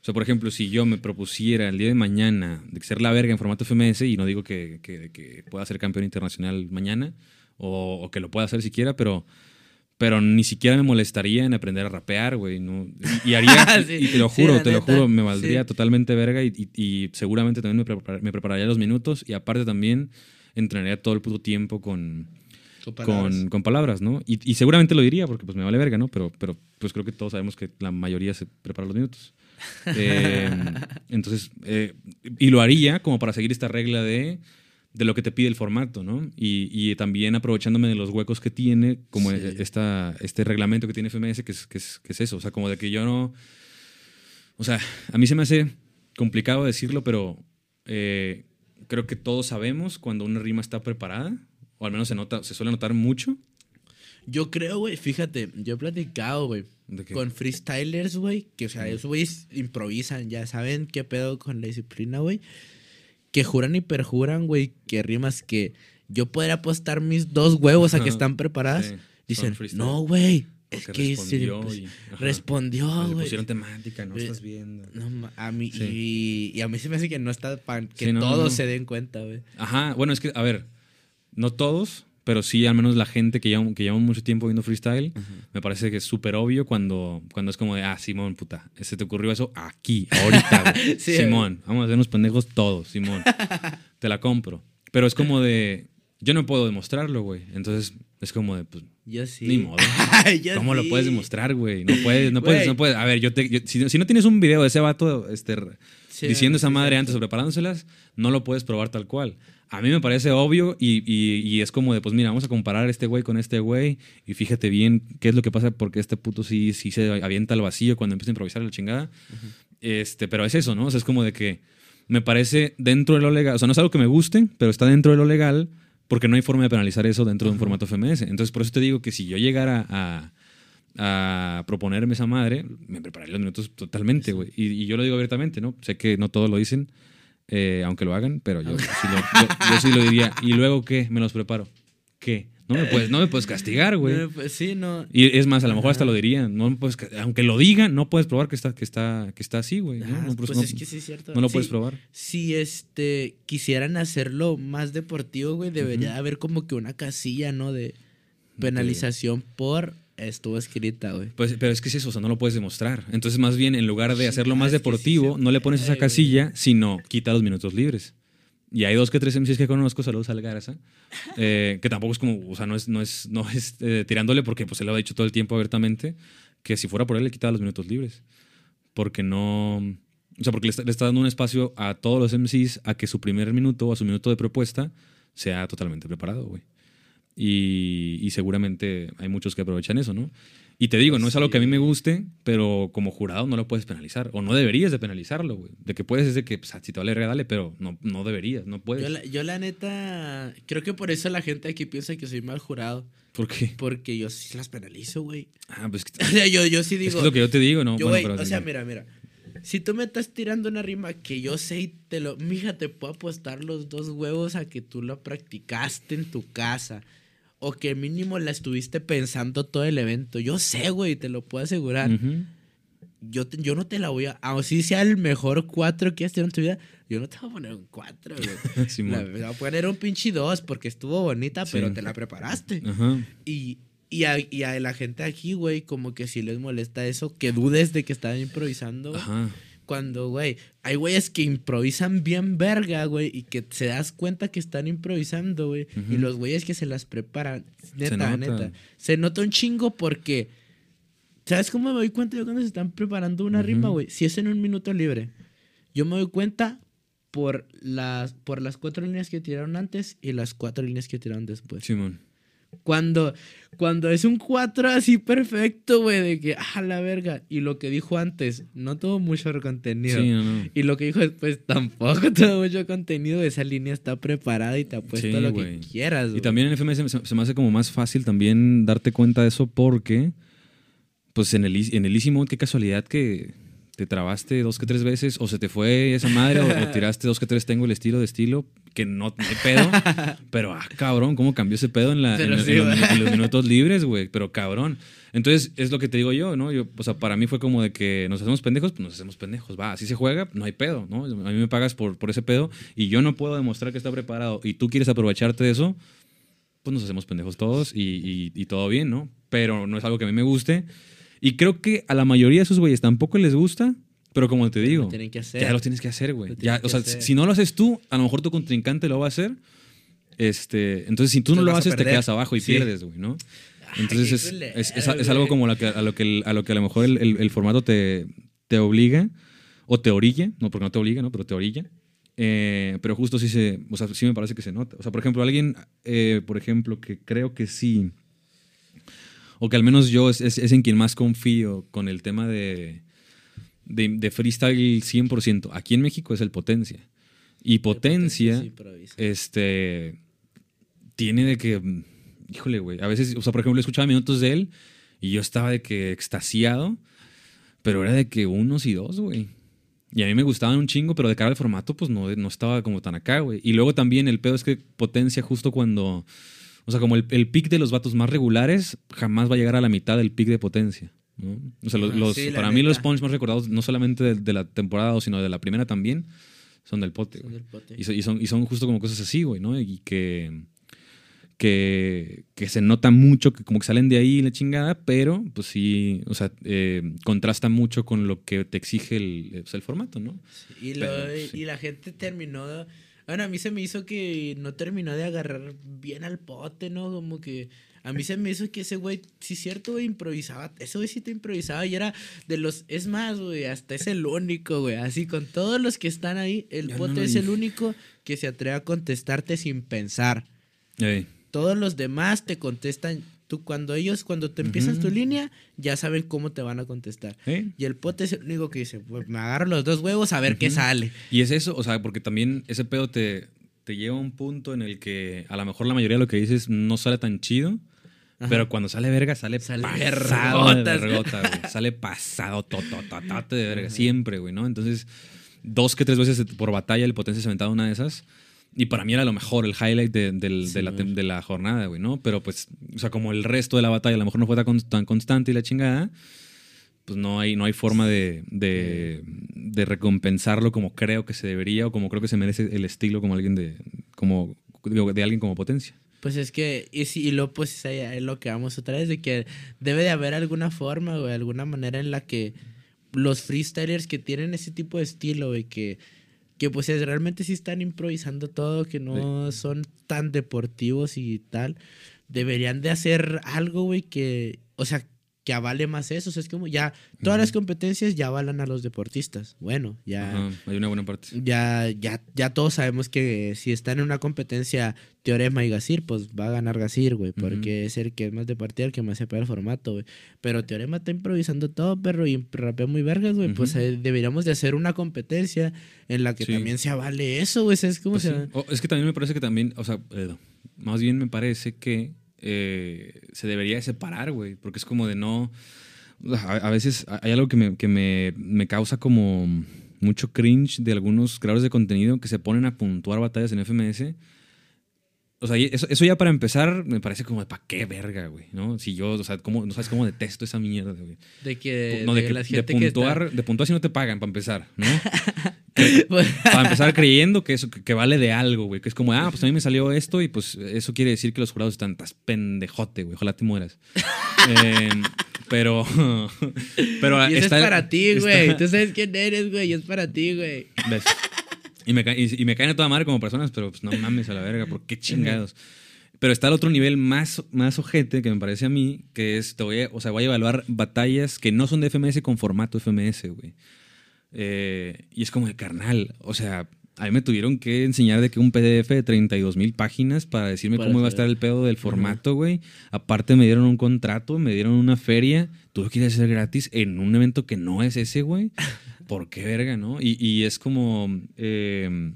o sea, por ejemplo, si yo me propusiera el día de mañana de ser la verga en formato FMS, y no digo que, que- que pueda ser campeón internacional mañana, o, o que lo pueda hacer siquiera, pero, pero ni siquiera me molestaría en aprender a rapear, güey, ¿no? Y haría, Sí, y te lo juro, te lo juro, me valdría sí. totalmente verga y, y- y seguramente también me, prepar- me prepararía los minutos, y aparte también entrenaría todo el puto tiempo con Con palabras. con, con palabras, ¿no? Y, y seguramente lo diría porque pues me vale verga, ¿no? Pero, pero pues creo que todos sabemos que la mayoría se prepara los minutos. Eh, entonces, eh, y lo haría como para seguir esta regla de, de lo que te pide el formato, ¿no? Y, y también aprovechándome de los huecos que tiene, como Sí. esta, este reglamento que tiene FMS, que es, que, es, que es eso, o sea, como de que yo no... O sea, a mí se me hace complicado decirlo, pero eh, creo que todos sabemos cuando una rima está preparada, o al menos se nota, se suele notar mucho. Yo creo, güey, fíjate, yo he platicado, güey, con freestylers, güey, que, o sea, Ujú. esos güeyes improvisan, ya saben qué pedo con la disciplina, güey, que juran y perjuran, güey, que rimas que yo podría apostar mis dos huevos a que están preparadas. Sí, Dicen, no, güey, es que respondió sí, pues, y- respondió, Le güey. pusieron temática, no estás viendo. No, a mí, Sí. y, y a mí se me hace que no está para que no, todos no. se den cuenta, güey. Ajá, bueno, es que, a ver, no todos, pero sí al menos la gente que lleva, que lleva mucho tiempo viendo freestyle, me parece que es súper obvio cuando, cuando es como de, ah, Simón, puta, se te ocurrió eso aquí, ahorita. Sí, Simón, vamos a hacernos pendejos todos, Simón. te la compro. Pero es como de, Yo no puedo demostrarlo, güey. Entonces es como de, pues, Yo sí. ni modo. Yo ¿Cómo lo sí. puedes demostrar, güey? No puedes, no puedes, Güey. no puedes. A ver, yo te, yo- si, si no tienes un video de ese vato este, Sí, diciendo esa madre antes o preparándoselas, no lo puedes probar tal cual. A mí me parece obvio y, y- y es como de, pues mira, vamos a comparar este güey con este güey y fíjate bien qué es lo que pasa porque este puto sí, sí se avienta al vacío cuando empieza a improvisar la chingada. este, pero es eso, ¿no? O sea, es como de que me parece dentro de lo legal, o sea, no es algo que me guste, pero está dentro de lo legal porque no hay forma de penalizar eso dentro de un formato FMS. Entonces, por eso te digo que si yo llegara a, a proponerme esa madre, me prepararía los minutos totalmente, güey. Y, y yo lo digo abiertamente, ¿no? Sé que no todos lo dicen, eh, aunque lo hagan, pero yo, sí lo, yo- yo sí lo diría. ¿Y luego qué? ¿Me los preparo? ¿Qué? No me puedes, no me puedes castigar, güey. Pues sí, no. Y es más, a lo mejor hasta lo diría. No me puedes ca- aunque lo diga, no puedes probar que está, que está, que está así, güey. ¿no? Ah, No, pues no- es que sí es cierto. no lo Sí, puedes probar. Si este quisieran hacerlo más deportivo, güey, debería Ujú. haber como que una casilla, ¿no? De penalización por estuvo escrita, güey. Pues, pero es que es eso, o sea, no lo puedes demostrar. Entonces, más bien, en lugar de hacerlo ah, más deportivo, no le pones esa casilla, sino quita los minutos libres. Y hay dos que tres MCs que conozco, saludos al Garza, eh, que tampoco es como, o sea, no es, no es, no es eh, tirándole porque pues él lo ha dicho todo el tiempo abiertamente, que si fuera por él le quitaba los minutos libres. Porque no, o sea, porque le está, le está dando un espacio a todos los MCs a que su primer minuto o a su minuto de propuesta sea totalmente preparado, güey. Y, y seguramente hay muchos que aprovechan eso, ¿no? Y te digo, no es algo que a mí me guste, pero como jurado no lo puedes penalizar. O no deberías de penalizarlo, güey. De que puedes es de que, pues, si te vale, dale, pero no, no deberías, no puedes. Yo la, yo la neta, creo que por eso la gente aquí piensa que soy mal jurado. ¿Por qué? Porque yo sí las penalizo, güey. Ah, pues que- O sea, yo, yo sí es, digo. que es lo que yo te digo, ¿no? Yo, Bueno, pero o sea, mira, mira. Si tú me estás tirando una rima que yo sé y te lo. Mija, te puedo apostar los dos huevos a que tú la practicaste en tu casa. O que mínimo la estuviste pensando todo el evento. Yo sé, güey, te lo puedo asegurar. Yo, te- yo no te la voy a. Así sea el mejor cuatro que has tenido en tu vida, yo no te voy a poner un cuatro, güey. Simón. La- te voy a poner un pinche dos porque estuvo bonita, Sí. pero te la preparaste. Ajá. Y, y, a, y a la gente aquí, güey, como que sí les molesta eso, que dudes de que están improvisando. Ajá. Cuando, güey, hay güeyes que improvisan bien verga, güey, y que se das cuenta que están improvisando, güey. Y los güeyes que se las preparan, neta, nota. neta. Se nota un chingo porque, ¿sabes cómo me doy cuenta yo cuando se están preparando una rima, güey? Si es en un minuto libre, yo me doy cuenta por las, por las cuatro líneas que tiraron antes y las cuatro líneas que tiraron después. Simón. Cuando, cuando es un 4 así perfecto, güey, de que, ah, la verga. Y lo que dijo antes, no tuvo mucho contenido. Sí, no, no. Y lo que dijo después, tampoco tuvo mucho contenido. Esa línea está preparada y te apuesto Sí, lo que quieras, Y también en FMS se, se me hace como más fácil también darte cuenta de eso porque, pues en el, en el Easy Mode, qué casualidad que te trabaste dos que tres veces o se te fue esa madre o, o tiraste dos que tres tengo el estilo de estilo, que no, hay pedo. pero, ah, cabrón, ¿cómo cambió ese pedo en, la, en, en los, en los minutos libres, güey? Pero cabrón. Entonces, es lo que te digo yo, ¿no? Yo, o sea, para mí fue como de que nos hacemos pendejos, pues nos hacemos pendejos. Va, así se juega, no hay pedo, ¿no? A mí me pagas por, por ese pedo y yo no puedo demostrar que está preparado y tú quieres aprovecharte de eso, pues nos hacemos pendejos todos y, y- y todo bien, ¿no? Pero no es algo que a mí me guste. Y creo que a la mayoría de esos güeyes tampoco les gusta, pero como te digo, Lo tienen que hacer. ya lo tienes que hacer, güey. Ya, O sea, hacer. si no lo haces tú, a lo mejor tu contrincante lo va a hacer. Este, entonces, si tú no lo haces, te quedas abajo y Sí. pierdes, güey, ¿no? Entonces es, culero, es, es- es algo como la que, a, lo que, el- a lo que a lo mejor el, el- el formato te, te obliga o te orilla, no porque no te obliga, ¿no? Pero te orilla. Eh, pero justo sí se, o sea, sí me parece que se nota. O sea, por ejemplo, alguien, eh, por ejemplo, que creo que sí, o que al menos yo es en quien más confío con el tema de, de, de freestyle 100%. Aquí en México es el Potencia. Y Potencia, Sí, este, tiene de que, híjole, güey, a veces, o sea, por ejemplo, escuchaba minutos de él y yo estaba de que extasiado, pero era de que unos y dos, güey. Y a mí me gustaban un chingo, pero de cara al formato, pues no, no estaba como tan acá, güey. Y luego también el pedo es que potencia justo cuando, o sea, como el, el pick de los vatos más regulares jamás va a llegar a la mitad del pick de potencia. ¿No? O sea, los, Ah, los- sí, la para mí los punch más recordados, no solamente de, de la temporada, sino de la primera también, son del pote. Son del pote. Y, so- y son, y son justo como cosas así, güey, ¿no? Y que, que, que se nota mucho, que como que salen de ahí la chingada, pero pues sí, o sea, eh, contrasta mucho con lo que te exige el, eh, pues, el formato, ¿no? Y, lo- Pero, sí. y la gente terminó Bueno, a mí se me hizo que no terminó de agarrar bien al pote, ¿no? Como que a mí se me hizo que ese güey, sí es cierto, güey, improvisaba. Ese güey sí te improvisaba y era de los... Es más, güey, hasta es el único, güey. Así con todos los que están ahí, el Ya no pote lo es el único que se atreve a contestarte sin pensar. Ey. Todos los demás te contestan. Tú cuando ellos, cuando te empiezas tu línea, ya saben cómo te van a contestar. Y el pote es el único que dice, pues me agarro los dos huevos a ver qué sale. Y es eso, o sea, porque también ese pedo te, te lleva a un punto en el que a lo mejor la mayoría de lo que dices no sale tan chido, Ajá. pero cuando sale verga sale, Sale pasado de vergota, güey. Sale pasado totototote de verga, siempre, güey, ¿no? Entonces, dos que tres veces por batalla el potencia se aventaba una de esas. Y para mí era lo mejor, el highlight de, del- Sí, de la, de la jornada, güey, ¿no? Pero pues, o sea, como el resto de la batalla a lo mejor no fue tan, tan constante y la chingada, pues no hay, no hay forma de, de, de recompensarlo como creo que se debería o como creo que se merece el estilo como alguien de, como, de alguien como potencia. Pues es que, y, sí, y luego pues es lo que vamos otra vez, de que debe de haber alguna forma, güey, alguna manera en la que los freestylers que tienen ese tipo de estilo, güey, que, que pues es- realmente sí están improvisando todo, que no son tan deportivos y tal, deberían de hacer algo, güey, que, o sea, que avale más eso, o sea, es como ya, todas las competencias ya avalan a los deportistas, bueno, ya... Ajá, hay una buena parte. Ya, ya, ya todos sabemos que si está en una competencia Teorema y Gasir, pues va a ganar Gasir, güey, porque es el que es más de partida, el que más sepa el formato, güey. Pero Teorema está improvisando todo, perro, y rapea muy vergas, güey. Pues eh, deberíamos de hacer una competencia en la que Sí. también se avale eso, güey. ¿Sabes cómo Pues se sí. Es que también me parece que también, o sea, eh, más bien me parece que eh, se debería de separar, güey, porque es como de no... A, a veces hay algo que, me, que me, me causa como mucho cringe de algunos creadores de contenido que se ponen a puntuar batallas en FMS. O sea, eso, eso ya para empezar me parece como de pa' qué verga, güey, ¿no? Si yo, o sea, ¿cómo, no sabes cómo detesto esa mierda, güey. De que, No, de, de que- la de gente que está- puntuar, de puntuar si no te pagan, para empezar, ¿no? Pues, para empezar creyendo que eso que, vale de algo, güey. Que es como, ah, pues a mí me salió esto y pues eso quiere decir que los jurados están tas pendejote, güey. Ojalá te mueras. Eh, pero, pero y eso está- es para ti, está- güey. Tú sabes quién eres, güey. Es para ti, güey. ¿Ves? Y me, y, y me caen a toda madre como personas, pero pues no mames a la verga, ¿por qué chingados? Pero está el otro nivel más, más ojete que me parece a mí, que es, te voy a, o sea, voy a evaluar batallas que no son de FMS con formato FMS, güey. Eh, y es como de carnal, o sea, a mí me tuvieron que enseñar de que un PDF de 32 mil páginas para decirme Para cómo iba a estar el pedo del formato, güey. Aparte me dieron un contrato, me dieron una feria, tú lo quieres hacer gratis en un evento que no es ese, güey. ¿Por qué verga, no? Y, y es como... eh,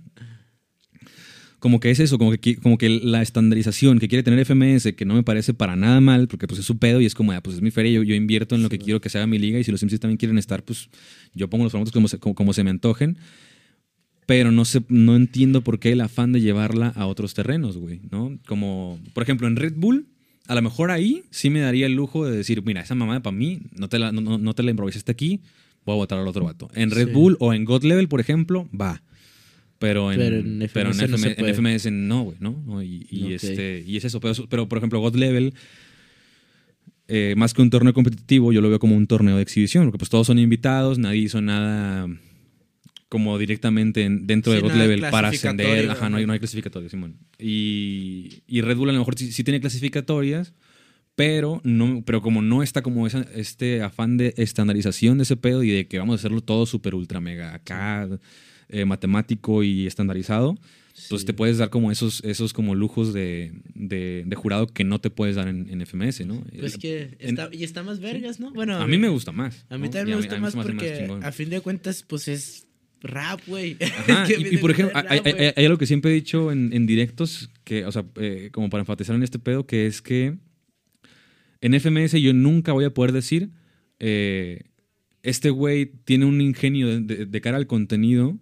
como que es eso, como que, como que la estandarización que quiere tener FMS, que no me parece para nada mal, porque pues es su pedo y es como, ah, pues es mi feria, yo, yo invierto en lo que quiero que sea mi liga y si los MCs también quieren estar, pues yo pongo los formatos como se, como, como se me antojen. Pero no, sé, no entiendo por qué el afán de llevarla a otros terrenos, güey, ¿no? Como, por ejemplo, en Red Bull, a lo mejor ahí sí me daría el lujo de decir, mira, esa mamada para mí, no te, la, no- no te la improvisaste aquí, voy a votar al otro vato. En Red Sí. Bull o en God Level, por ejemplo, va. Pero en, Pero en pero en FMS no FM en. FMS no, güey, ¿no? No, Y, este, y es eso. Pero, pero, por ejemplo, God Level, eh, más que un torneo competitivo, yo lo veo como un torneo de exhibición, porque pues todos son invitados, nadie hizo nada como directamente en- dentro Sí, de God Level para ascender. Ajá, no hay, no hay clasificatorio, Simón. Y, y Red Bull a lo mejor sí, sí tiene clasificatorias, pero, no, pero como no está como esa, este afán de estandarización de ese pedo y de que vamos a hacerlo todo súper ultra mega acá, eh, matemático y estandarizado, pues Sí. te puedes dar como esos, esos como lujos de, de- de jurado que no te puedes dar en, en FMS, ¿no? Pues que En- está, y está más vergas, ¿no? Bueno, a mí me gusta más. A mí ¿no? también me gusta a mí más porque a fin de cuentas, pues es rap, güey. Que y, por ejemplo, hay, algo que siempre he dicho en, en directos, que, o sea, eh, como para enfatizar en este pedo, que es que en FMS yo nunca voy a poder decir, eh, este güey tiene un ingenio de, de- de cara al contenido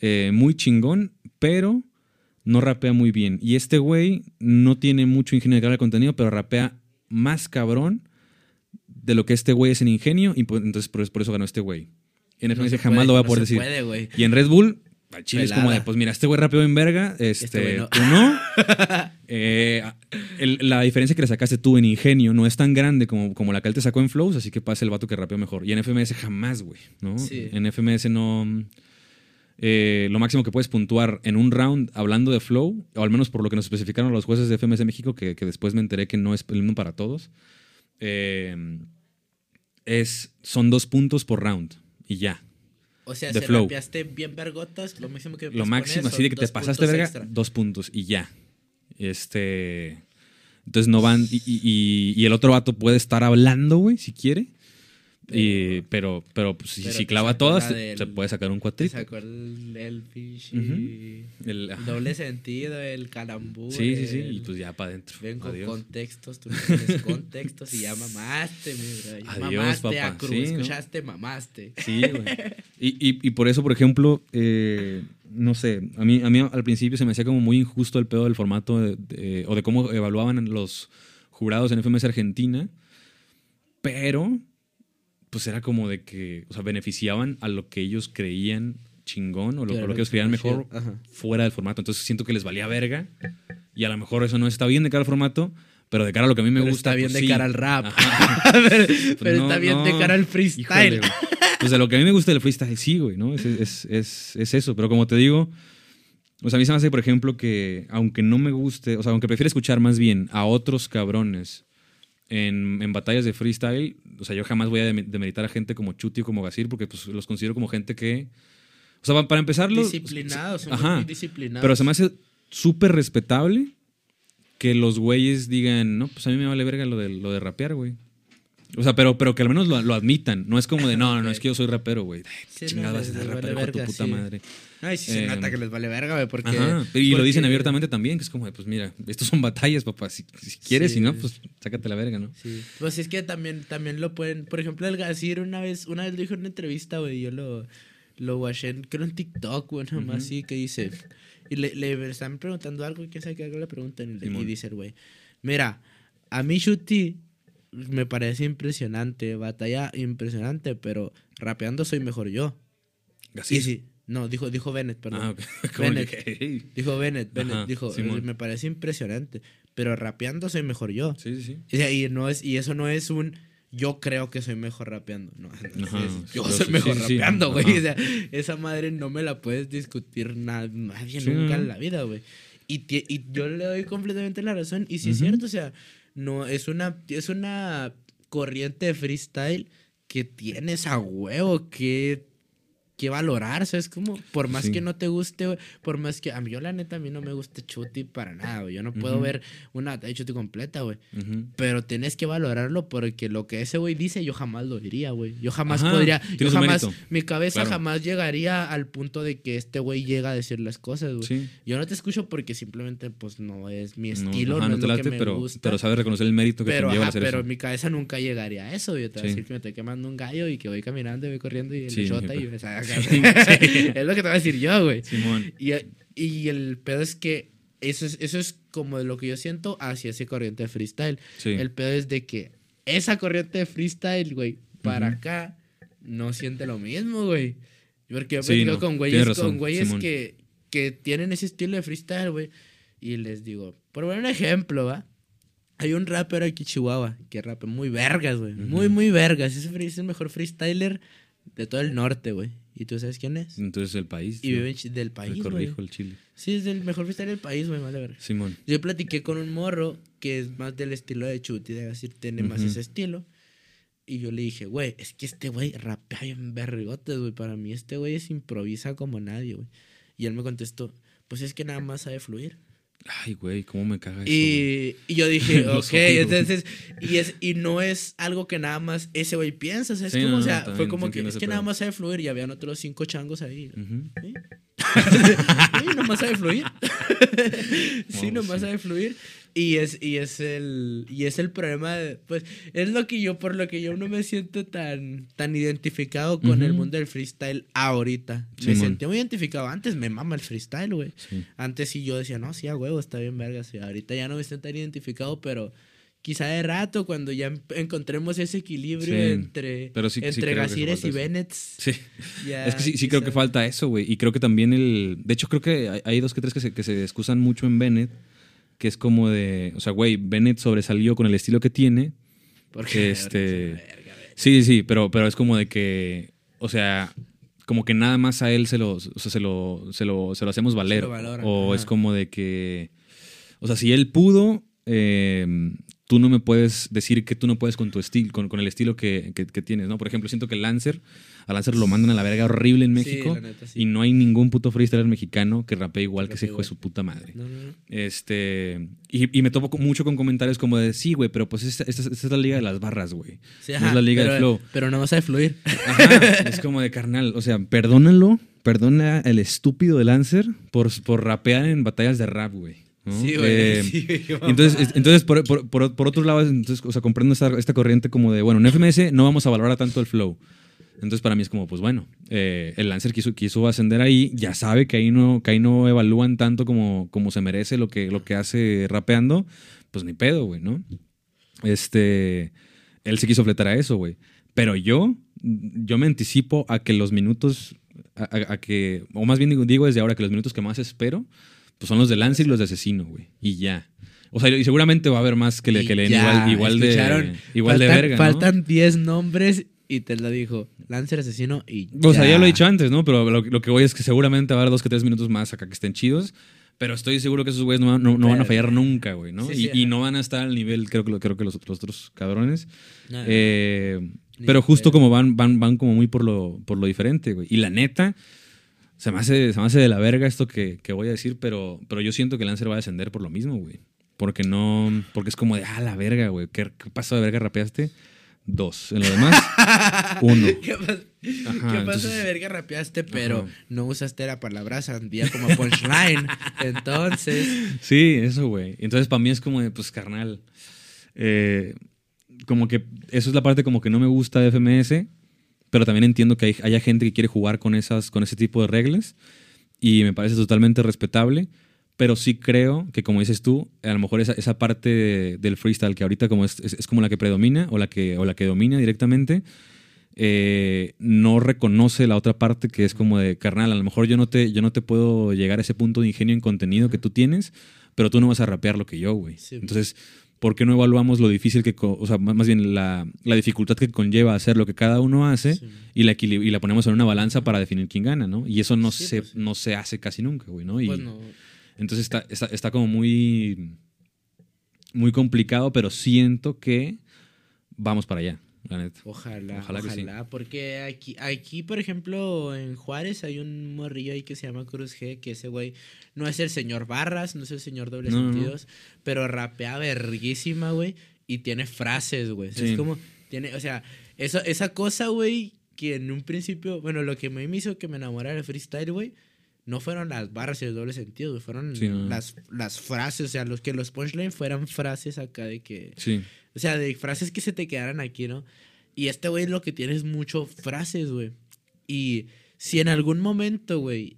eh, muy chingón, pero no rapea muy bien. Y este güey no tiene mucho ingenio de cara al contenido, pero rapea más cabrón de lo que este güey es en ingenio, y pues, entonces por, por eso ganó este güey. En No FMS jamás puede, lo voy a no poder se decir. puede, güey. Y en Red Bull, al chile es como de, pues mira, este güey rapeó en verga, este, Este no. tú no. Eh, el- la diferencia que le sacaste tú en Ingenio no es tan grande como, como la que él te sacó en Flows, así que pasa el vato que rapeó mejor. Y en FMS jamás, güey, ¿no? Sí. En FMS no... eh, lo máximo que puedes puntuar en un round hablando de flow, o al menos por lo que nos especificaron los jueces de FMS México, que, que después me enteré que no es el mismo para todos, eh, es, son dos puntos por round y ya. O sea, si flow. rapeaste bien vergotas, lo máximo que Lo máximo, así de que te pasaste verga, extra. dos puntos y ya. Este. Entonces no van. Y, y- y- y el otro vato puede estar hablando, güey, si quiere. Y- pero, pero pues, si, pero si te clava todas, se- del- se puede sacar un cuatrito. sacó el, el. El- doble sentido, el calambur. Sí, sí, sí. Y pues ya para adentro. Ven con Adiós. contextos, tú tienes contextos y ya mamaste, mi bro. Adiós, mamaste a papá. Cruz, Sí, ¿no? escuchaste, mamaste. Sí, güey. Y, y- y por eso, por ejemplo, eh, no sé, a mí, a mí al principio se me hacía como muy injusto el pedo del formato de- de- o de cómo evaluaban los jurados en FMS Argentina, pero pues era como de que, o sea, beneficiaban a lo que ellos creían chingón o lo, Claro, o lo que ellos creían mejor Ajá. fuera del formato. Entonces siento que les valía verga y a lo mejor eso no está bien de cara al formato, pero de cara a lo que a mí me Pero gusta. está bien pues de sí. cara al rap. Pero Pues pero no, está bien de cara al Híjole, freestyle. güey. Pues de lo que a mí me gusta del freestyle, sí, güey, ¿no? Es, es, es, es eso. Pero como te digo, o sea, a mí se me hace, por ejemplo, que aunque no me guste, o sea, aunque prefiero escuchar más bien a otros cabrones en, en batallas de freestyle, o sea, yo jamás voy a dem- demeritar a gente como Chuti o como Gasir porque pues, los considero como gente que. O sea, pa- para empezar, los- disciplinados, son Ajá. muy disciplinados. pero se me hace súper respetable que los güeyes digan, no, pues a mí me vale verga lo de, lo de rapear, güey. O sea, pero, pero que al menos lo, lo admitan. No es como de, no, no, no, es que yo soy rapero, güey. Sí, no, vas a ser vale rapero, de tu puta sí. madre. Ay, sí se Eh, nota que les vale verga, güey, porque... Ajá. Y lo dicen abiertamente también, que es como pues mira, estos son batallas, papá. Si, si quieres, Sí. si no, pues sácate la verga, ¿no? Sí. Pues es que también, también lo pueden... Por ejemplo, el Gazir una vez, una vez lo dijo en una entrevista, güey, yo lo, lo watché, en- creo en TikTok, güey, nomás Ujú. así, que dice... Y le, le están preguntando algo, quién sabe qué algo le preguntan, y, y dice el güey, mira, a mí Shuti me parece impresionante, batalla impresionante, pero rapeando soy mejor yo. Así. Y sí, no, dijo, dijo Bennett, perdón. Ah, ok. Como Bennett. que, hey. Dijo Bennett, Bennett, Ajá, dijo, Simón. me parece impresionante, pero rapeando soy mejor yo. Sí, sí, sí. Y, no es, y eso no es un yo creo que soy mejor rapeando. No, no, Ajá, es, yo soy sí, mejor sí, rapeando, güey. O sea, esa madre no me la puedes discutir na- nadie nunca en la vida, güey. Y, y yo le doy completamente la razón. Y sí es cierto, o sea, no, es una, es una corriente de freestyle que tienes a huevo que, que valorar, ¿sabes? Como, por más Sí. que no te guste, güey, por más que, a mí, yo la neta, a mí no me gusta Chuti para nada, güey. Yo no puedo ver una batalla de Chuti completa, güey. Pero tienes que valorarlo porque lo que ese güey dice, yo jamás lo diría, güey. Yo jamás Ajá, podría. Yo jamás. Mi cabeza Claro. jamás llegaría al punto de que este güey llega a decir las cosas, güey. Sí. Yo no te escucho porque simplemente, pues, no es mi No, estilo, no, ajá, es te lo late, que me pero, gusta. pero sabes reconocer el mérito que pero, conlleva ajá, hacer pero eso. mi cabeza nunca llegaría a eso. Yo te voy a decir que me estoy quemando un gallo y que voy caminando y voy corriendo y el Sí, shota y o sea, es lo que te voy a decir yo, güey. Simón. Y, y el pedo es que eso es, eso es como de lo que yo siento hacia esa corriente de freestyle. Sí. El pedo es de que esa corriente de freestyle, güey, para acá no siente lo mismo, güey. Porque yo Sí, no, con güeyes, razón, con güeyes Simón. que, que tienen ese estilo de freestyle, güey. Y les digo, por un ejemplo, ¿va? Hay un rapper aquí en Chihuahua que rapea muy vergas, güey. Muy, muy vergas. Ese es el mejor freestyler de todo el norte, güey. ¿Y tú sabes quién es? Entonces el país. Y vive del El país, güey. corrijo, el chile. Sí, es el mejor freestyle del país, güey, vale verga. Simón. Yo platiqué con un morro que es más del estilo de Chuti, de decir, tiene más ese estilo. Y yo le dije, güey, es que este güey rapea bien vergotes, güey. Para mí este güey es improvisa como nadie, güey. Y él me contestó, pues es que nada más sabe fluir. Ay, güey, cómo me caga eso. Y, y yo dije, ok, entonces, y, es, y no es algo que nada más ese güey piensa, o sea, es Sí, como, no, o sea, fue como que es que nada más sabe fluir y habían otros cinco changos ahí. ¿Sí? Sí, nomás sabe fluir. sí, No, nomás sabe fluir. Y es, y es el. Y es el problema de. Pues. Es lo que yo, por lo que yo no me siento tan, tan identificado con el mundo del freestyle ahorita. me sentí muy identificado. Antes me mama el freestyle, güey. Sí. Antes sí yo decía, no, sí, a huevo, está bien verga. sí. Ahorita ya no me siento tan identificado, pero quizá de rato, cuando ya em- encontremos ese equilibrio Sí, entre, pero sí- sí entre que Gasires y. Bennett. Sí. ya Es que sí, sí creo que quizá- falta eso, güey. Y creo que también el. De hecho, creo que hay, hay dos que tres que se, que se excusan mucho en Bennett. Que es como de. O sea, güey, Bennett sobresalió con el estilo que tiene. Porque Este- verga. Sí, sí, sí, pero, pero es como de que. O sea, como que nada más a él se lo, o sea, se lo, se lo, se lo hacemos valer. lo valoran, o ajá. es como de que, o sea, si él pudo, eh, tú no me puedes decir que tú no puedes con tu estilo, con, con el estilo que, que- que tienes, ¿no? Por ejemplo, siento que el Lancer, a Lancer lo mandan a la verga horrible en México. la neta, sí. Y no hay ningún puto freestyler mexicano que rapee igual que ese hijo de su puta madre. No, no, no. Este. Y, y me topo mucho con comentarios como de sí, güey, pero pues esta, esta- esta es la liga de las barras, güey. Sí, es la liga pero, de flow. Pero no vas a fluir. Ajá, es como de carnal. O sea, perdónalo. Perdona el estúpido de Lancer por, por rapear en batallas de rap, güey. ¿No? Sí, güey. Eh, sí, entonces, entonces por, por- por- por otro lado, entonces, o sea, comprendo esta, esta corriente como de, bueno, en FMS no vamos a valorar tanto el flow. Entonces, para mí es como, pues bueno, eh, el Lancer quiso, quiso ascender ahí, ya sabe que ahí no, que ahí no evalúan tanto como, como se merece lo que, lo que hace rapeando, pues ni pedo, güey, ¿no? Este, él se quiso fletar a eso, güey. Pero yo, yo me anticipo a que los minutos, a, a- a que, o más bien digo, digo desde ahora que los minutos que más espero, pues son los de Lancer y los de Asesino, güey. Y ya. O sea, y seguramente va a haber más que le, que le den ya, igual, igual de, igual de verga, ¿no? Faltan 10 nombres y te lo dijo. Lancer asesino y. O sea, ya lo he dicho antes, ¿no? Pero lo, lo que voy es que seguramente va a haber dos que tres minutos más acá que estén chidos. Pero estoy seguro que esos güeyes no, no- no van a fallar nunca, güey, ¿no? Sí, y, sí, y ajá. no van a estar al nivel, creo que, creo que los, los otros cabrones. No. Eh, pero justo como van, van, van como muy por lo, por lo diferente, güey. Y la neta, se me hace, se me hace de la verga esto que, que voy a decir, pero, pero yo siento que Lancer va a descender por lo mismo, güey. Porque no, porque es como de, ah, la verga, güey. ¿Qué, qué pasó de verga rapeaste? Dos. En lo demás, uno. ¿Qué, pas- ¿Qué pasó de verga rapeaste, pero Ajá. no usaste la palabra sandía como punchline? Entonces. Sí, eso, güey. Entonces, para mí es como de, pues, carnal. eh, como que eso es la parte como que no me gusta de FMS, pero también entiendo que hay, haya gente que quiere jugar con, esas, con ese tipo de reglas y me parece totalmente respetable, pero sí creo que, como dices tú, a lo mejor esa, esa parte de- del freestyle que ahorita como es, es- es como la que predomina o la que, o la que domina directamente, eh, no reconoce la otra parte que es como de, carnal, a lo mejor yo no, te, yo no te puedo llegar a ese punto de ingenio en contenido que tú tienes, pero tú no vas a rapear lo que yo, güey. Sí. Entonces, ¿por qué no evaluamos lo difícil que, o sea, más bien la, la dificultad que conlleva hacer lo que cada uno hace Sí. y, la y la ponemos en una balanza para definir quién gana, ¿no? Y eso no, Sí, se, pues sí. no se hace casi nunca, güey, ¿no? Y Pues no. entonces está, está, está como muy, muy complicado, pero siento que vamos para allá, la neta. Ojalá, Ojalá ojalá, que sí. porque aquí, aquí, por ejemplo, en Juárez hay un morrillo ahí que se llama Cruz G, que ese güey no es el señor Barras, no es el señor Doble No, no, no. Sentidos, pero rapea verguísima, güey, y tiene frases, güey. O sea, Sí. Es como, tiene, o sea, eso, esa cosa, güey, que en un principio, bueno, lo que me hizo que me enamorara del freestyle, güey, no fueron las barras y el doble sentido, fueron Sí, no. las, las frases, o sea, los que los punchlines fueran frases acá de que... Sí, O sea, de frases que se te quedaran aquí, ¿no? Y este güey lo que tiene es mucho frases, güey. Y si en algún momento, güey,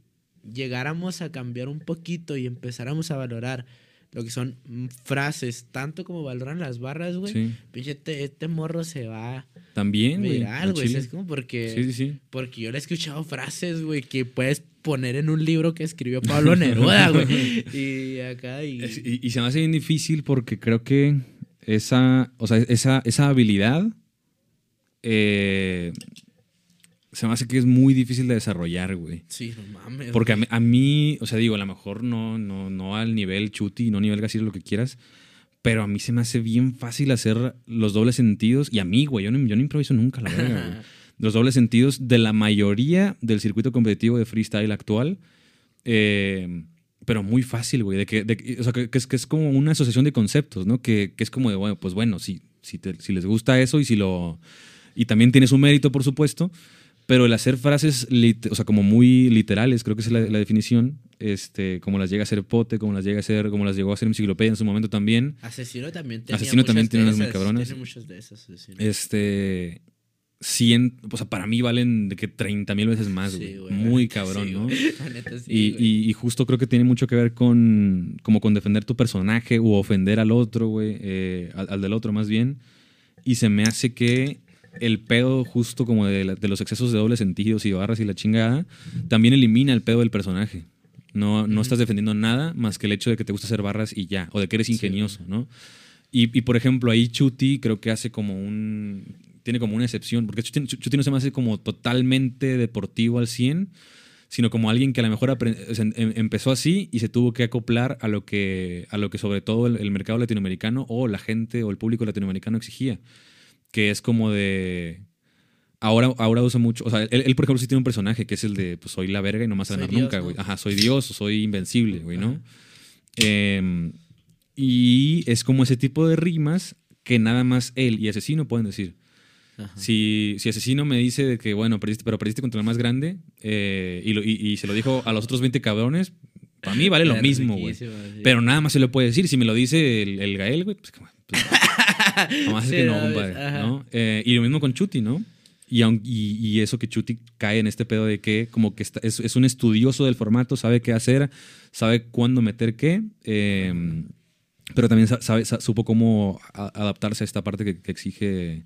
llegáramos a cambiar un poquito y empezáramos a valorar lo que son frases, tanto como valoran las barras, güey, sí. pinche este, este morro se va También, güey. viral, güey. Es como porque, Sí, sí, sí. porque yo le he escuchado frases, güey, que puedes poner en un libro que escribió Pablo Neruda, güey. Y acá y... Y, y se me hace bien difícil porque creo que esa, o sea, esa, esa habilidad eh, se me hace que es muy difícil de desarrollar, güey. Sí, no mames. Porque a mí, a mí, o sea, digo, a lo mejor no, no, no al nivel chuti, no a nivel gasir, lo que quieras, pero a mí se me hace bien fácil hacer los dobles sentidos. Y a mí, güey, yo no, yo no improviso nunca, la verga, güey. Los dobles sentidos de la mayoría del circuito competitivo de freestyle actual. eh, pero muy fácil, güey. De que, de o sea, que, que es, que es como una asociación de conceptos, ¿no? Que, que es como de, bueno, pues bueno, si, si, te- si les gusta eso y si lo. Y también tiene su mérito, por supuesto. Pero el hacer frases, lit- o sea, como muy literales, creo que esa es la, la definición, este, como las llega a hacer Pote, como las llega a hacer, como las llegó a hacer Enciclopedia en su momento también. Asesino también tenía Asesino también tiene unas muy cabronas. Tiene muchas de esas, Asesino. Este, 100, o sea, para mí valen de que 30 mil veces más, Sí, güey. Muy cabrón, Sí, ¿no? neta, sí, Y, y- y justo creo que tiene mucho que ver con como con defender tu personaje o ofender al otro, güey, eh, al, al del otro más bien. Y se me hace que el pedo justo como de, la- de los excesos de dobles sentidos y barras y la chingada, también elimina el pedo del personaje. No, no estás defendiendo nada más que el hecho de que te gusta hacer barras y ya, o de que eres ingenioso, ¿no? Y, y, por ejemplo, ahí Chuti creo que hace como un tiene como una excepción, porque Chuti, Chuti no se me hace como totalmente deportivo al 100, sino como alguien que a lo mejor o sea, em- empezó así y se tuvo que acoplar a lo que, a lo que sobre todo el, el mercado latinoamericano o la gente o el público latinoamericano exigía, que es como de... Ahora, ahora usa mucho, o sea, él, él, por ejemplo sí tiene un personaje que es el de, pues soy la verga y no más a ganar Dios, nunca, ¿no? güey. Ajá, soy Dios o soy invencible, güey, ¿no? Em, y es como ese tipo de rimas que nada más él y Asesino pueden decir. Ajá. Si, si Asesino me dice de que, bueno, perdiste, pero perdiste contra el más grande eh, y, lo- y- y se lo dijo a los otros 20 cabrones, para mí vale lo Era mismo, güey. sí. Pero nada más se lo puede decir. Si me lo dice el, el Gael, güey, pues, pues, Sí, que no, compadre. Eh, y lo mismo con Chuti, ¿no? Y, y, eso que Chuti cae en este pedo de que como que está- es, es un estudioso del formato, sabe qué hacer, sabe cuándo meter qué, eh, pero también sa- sabe, sa- supo cómo a- adaptarse a esta parte que, que exige,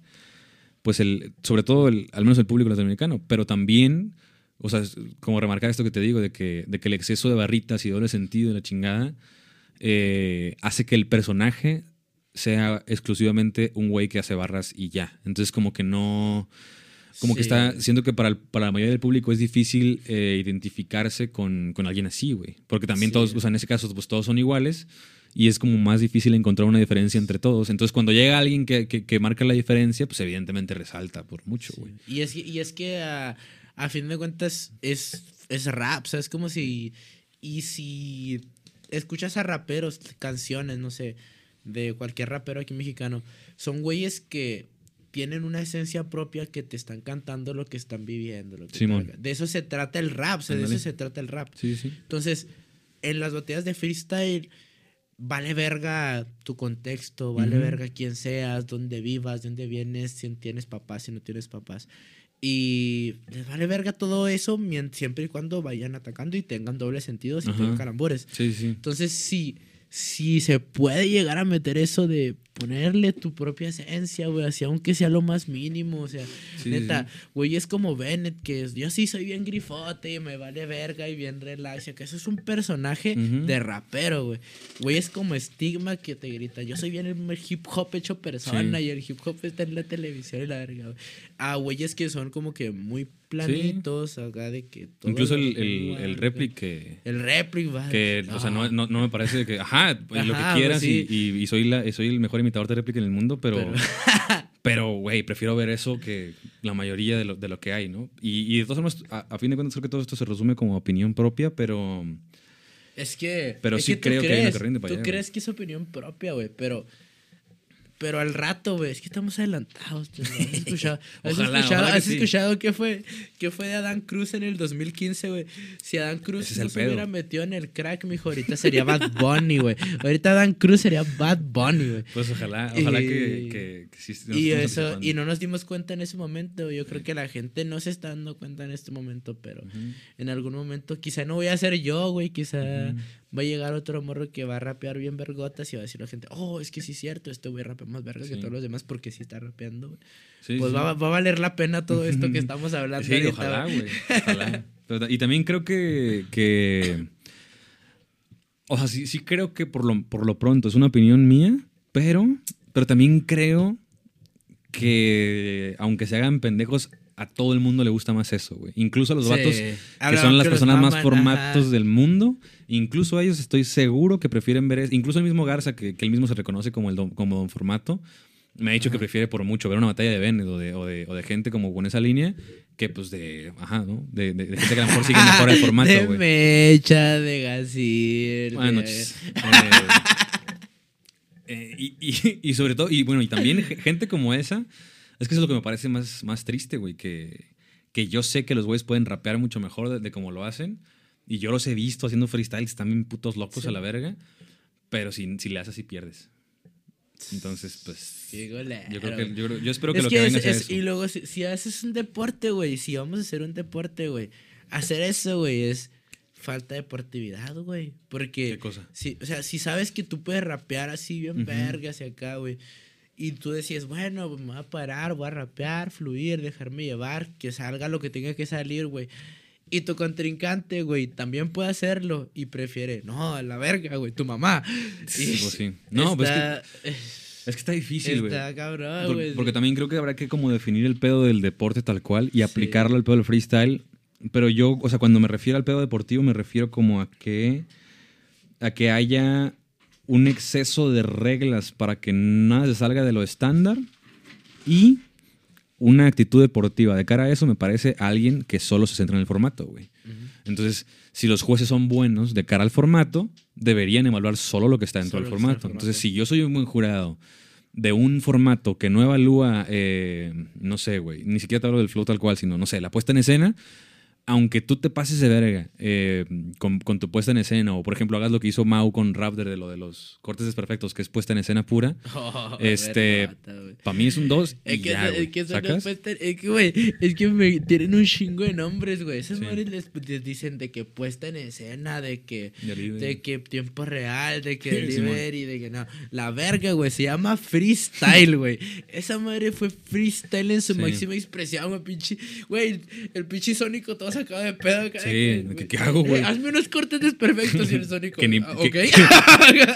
pues, el, sobre todo, el, al menos el público latinoamericano, pero también, o sea, como remarcar esto que te digo, de que, de que el exceso de barritas y doble sentido de la chingada eh, hace que el personaje sea exclusivamente un güey que hace barras y ya. Entonces como que no... Como que está... Siento que para, el- para la mayoría del público es difícil eh, identificarse con, con alguien así, güey. Porque también Sí. todos, o sea, en ese caso, pues todos son iguales y es como más difícil encontrar una diferencia entre todos. Entonces cuando llega alguien que, que, que marca la diferencia, pues evidentemente resalta por mucho, güey. Y es, que- y es que a, a fin de cuentas es, es rap, o sea, es como si... Y si escuchas a raperos, canciones, no sé, de cualquier rapero aquí mexicano, son güeyes que tienen una esencia propia que te están cantando lo que están viviendo. Lo que Simón. de eso se trata el rap, o sea, de eso se trata el rap. Sí, sí. Entonces, en las batallas de freestyle, vale verga tu contexto, vale verga quién seas, dónde vivas, de dónde vienes, si tienes papás, si no tienes papás. Y les vale verga todo eso siempre y cuando vayan atacando y tengan doble sentido, si tengan calambores. Sí, sí. Entonces, sí, si se puede llegar a meter eso de ponerle tu propia esencia, güey, así aunque sea lo más mínimo, o sea, Sí, neta, sí. güey, es como Bennett, que es, yo sí soy bien grifote y me vale verga y bien relax, que eso es un personaje de rapero, güey. Güey, es como estigma que te grita, yo soy bien el hip hop hecho persona Sí. y el hip hop está en la televisión y la verga, güey. A güeyes que son como que muy planitos, acá de que todo Incluso el, el, el réplic que... El réplic, va. Que, o sea, no, no, no me parece que, ajá, pues, lo que quieras pues, sí. y, y- soy, la, soy el mejor imitador de réplica en el mundo, pero, Pero- güey, prefiero ver eso que la mayoría de lo, de lo que hay, ¿no? Y, y de todas formas, a, a fin de cuentas, creo que todo esto se resume como opinión propia, pero Es que. Pero es sí que creo que hay una corriente para Tú allá, crees que es opinión propia, güey, pero. Pero al rato, güey, es que estamos adelantados. ¿no? ¿Has escuchado, has escuchado, ojalá que has sí. escuchado qué fue, qué fue de Adán Cruz en el 2015, güey? Si Adán Cruz no se hubiera metido en el crack, mijo, ahorita sería Bad Bunny, güey. Ahorita Adán Cruz sería Bad Bunny, güey. pues ojalá, ojalá Y- que, que, que sí Y eso, y no nos dimos cuenta en ese momento. Yo creo que la gente no se está dando cuenta en este momento, pero en algún momento, quizá no voy a ser yo, güey, quizá. Va a llegar otro morro que va a rapear bien vergotas y va a decir la gente, oh, es que sí es cierto, este güey rapea más verga que todos los demás porque sí está rapeando. güey". Sí, pues sí. Va, va a valer la pena todo esto que estamos hablando. Sí, ojalá, güey. Ojalá. Pero y también creo que, que. O sea, sí, sí creo que por lo, por lo pronto es una opinión mía, pero, pero también creo que aunque se hagan pendejos, a todo el mundo le gusta más eso, güey. Incluso a los Sí. vatos que son las que personas más formatos ajá. del mundo, incluso a ellos estoy seguro que prefieren ver, es- incluso el mismo Garza, que, que él mismo se reconoce como, el don, como don formato, me ha dicho que prefiere por mucho ver una batalla de Bennett o de, o de, o de gente como con esa línea que pues de, ajá, ¿no? De, de- de gente que a lo mejor sigue mejor el formato, de güey. Mecha, de Gasir. Buenas de- noches. Eh, eh, y, y- y sobre todo, y bueno, y también ge- gente como esa, es que eso es lo que me parece más, más triste, güey, que, que yo sé que los güeyes pueden rapear mucho mejor de, de como lo hacen, y yo los he visto haciendo freestyles también putos locos Sí. a la verga, pero si, si le haces así pierdes. Entonces, pues... Yo, creo que, yo, creo- yo espero que Es lo que que es- venga sea es- eso. Y luego, si, si haces un deporte, güey, si vamos a hacer un deporte, güey, hacer eso, güey, es falta de deportividad, güey. Porque, ¿Qué cosa? si, o sea, si sabes que tú puedes rapear así bien verga hacia acá, güey, y tú decías, bueno, me voy a parar, voy a rapear, fluir, dejarme llevar, que salga lo que tenga que salir, güey. Y tu contrincante, güey, también puede hacerlo y prefiere, no, a la verga, güey, tu mamá. Sí, pues sí. No, pues es que- está- Es que está difícil, güey. Está cabrón, Por- güey. porque también creo que habrá que como definir el pedo del deporte tal cual y aplicarlo al pedo del freestyle. Pero yo, o sea, cuando me refiero al pedo deportivo, me refiero como a que, a que haya un exceso de reglas para que nada se salga de lo estándar y una actitud deportiva. De cara a eso, me parece alguien que solo se centra en el formato, güey. Entonces, si los jueces son buenos de cara al formato, deberían evaluar solo lo que está dentro Solo del formato. Entonces, si yo soy un buen jurado de un formato que no evalúa, eh, no sé, güey, ni siquiera te hablo del flow tal cual, sino, no sé, la puesta en escena, aunque tú te pases de verga eh, con, con tu puesta en escena, o por ejemplo hagas lo que hizo Mau con Raptor de lo de los cortes desperfectos, que es puesta en escena pura, Oh, este, para mí es un 2 Es es que es que, güey, es que me tienen un chingo de nombres, güey. Esas Sí. madres les, les dicen de que puesta en escena, de que, Delivery. de que tiempo real, de que Sí, delivery, de que no. La verga, güey, se llama freestyle, güey. Esa madre fue freestyle en su Sí. máxima expresión, güey, pinche. Güey, el pinche Sónico todo sacado de pedo. Sí, ¿qué- hago, güey? eh, Hazme unos cortes desperfectos y el Sónico. Que ni-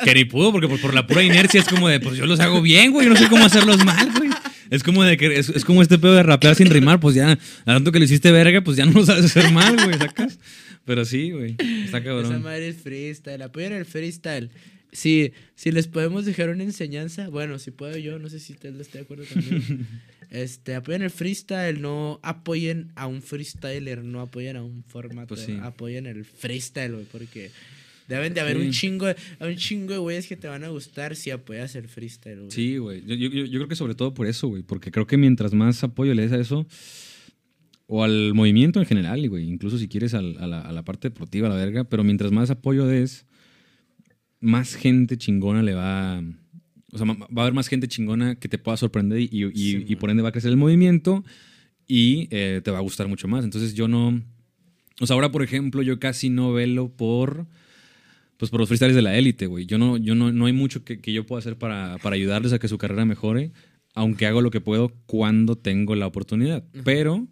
que- ni pudo, porque por, por la pura inercia es como de, pues yo los hago bien, güey, yo no sé cómo hacerlos mal, güey. Es como de que es, es como este pedo de rapear sin rimar, pues ya, tanto que lo hiciste verga, pues ya no lo sabes hacer mal, güey, ¿sacas? Pero sí, güey, está Esa cabrón. madre es freestyle. Apoyen el freestyle. Si, si les podemos dejar una enseñanza, bueno, si puedo yo, no sé si usted esté de acuerdo también. este, apoyen el freestyle, no apoyen a un freestyler, no apoyen a un formato, Pues sí. apoyen el freestyle, güey, porque deben de haber Sí. un chingo, de- un chingo de güeyes que te van a gustar si apoyas el freestyle, güey. Sí, güey. Yo, yo- yo- creo que sobre todo por eso, güey. Porque creo que mientras más apoyo le des a eso, o al movimiento en general, güey, incluso si quieres al- a, la, a la parte deportiva, a la verga, pero mientras más apoyo des, más gente chingona le va. O sea, va a haber más gente chingona que te pueda sorprender y, y- Sí, y por ende va a crecer el movimiento y eh, te va a gustar mucho más. Entonces yo no. O sea, ahora, por ejemplo, yo casi no velo por. Pues por los freestyles de la élite, güey. Yo no, yo no, no hay mucho que, que yo pueda hacer para, para ayudarles a que su carrera mejore, aunque hago lo que puedo cuando tengo la oportunidad. Pero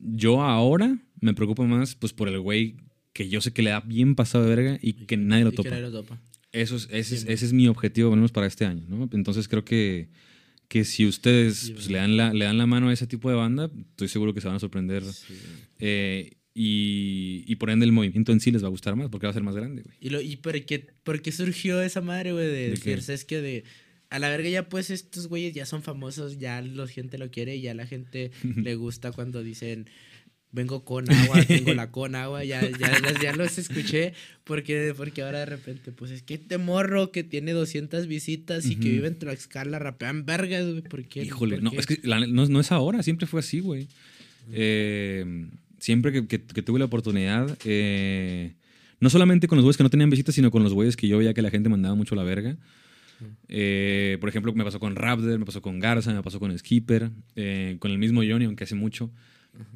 yo ahora me preocupo más pues por el güey que yo sé que le da bien pasado de verga y que nadie lo Y que topa. nadie lo topa. Eso es, ese, es, ese es mi objetivo, al menos para este año, ¿no? Entonces creo que, que si ustedes pues, le, dan la, le dan la mano a ese tipo de banda, estoy seguro que se van a sorprender. Sí, eh, y, y por ende el movimiento en sí les va a gustar más porque va a ser más grande, güey. ¿Y, lo, y por, qué, por qué surgió esa madre, güey? De, ¿De decir? ¿sabes qué? De, a la verga ya pues estos güeyes ya son famosos, ya la gente lo quiere, ya la gente le gusta cuando dicen, vengo con agua, tengo la con agua, ya, ya, ya los escuché, porque, porque ahora de repente, pues es que este morro que tiene 200 visitas y que Ujú. vive en Tlaxcala rapean vergas, güey, ¿por qué? Híjole, ¿Por no, qué? es que la- no, no es ahora, siempre fue así, güey. Eh, siempre que, que- que tuve la oportunidad, eh, no solamente con los güeyes que no tenían visitas, sino con los güeyes que yo veía que la gente mandaba mucho la verga. Eh, por ejemplo, me pasó con Raptor, me pasó con Garza, me pasó con Skipper, eh, con el mismo Johnny, aunque hace mucho.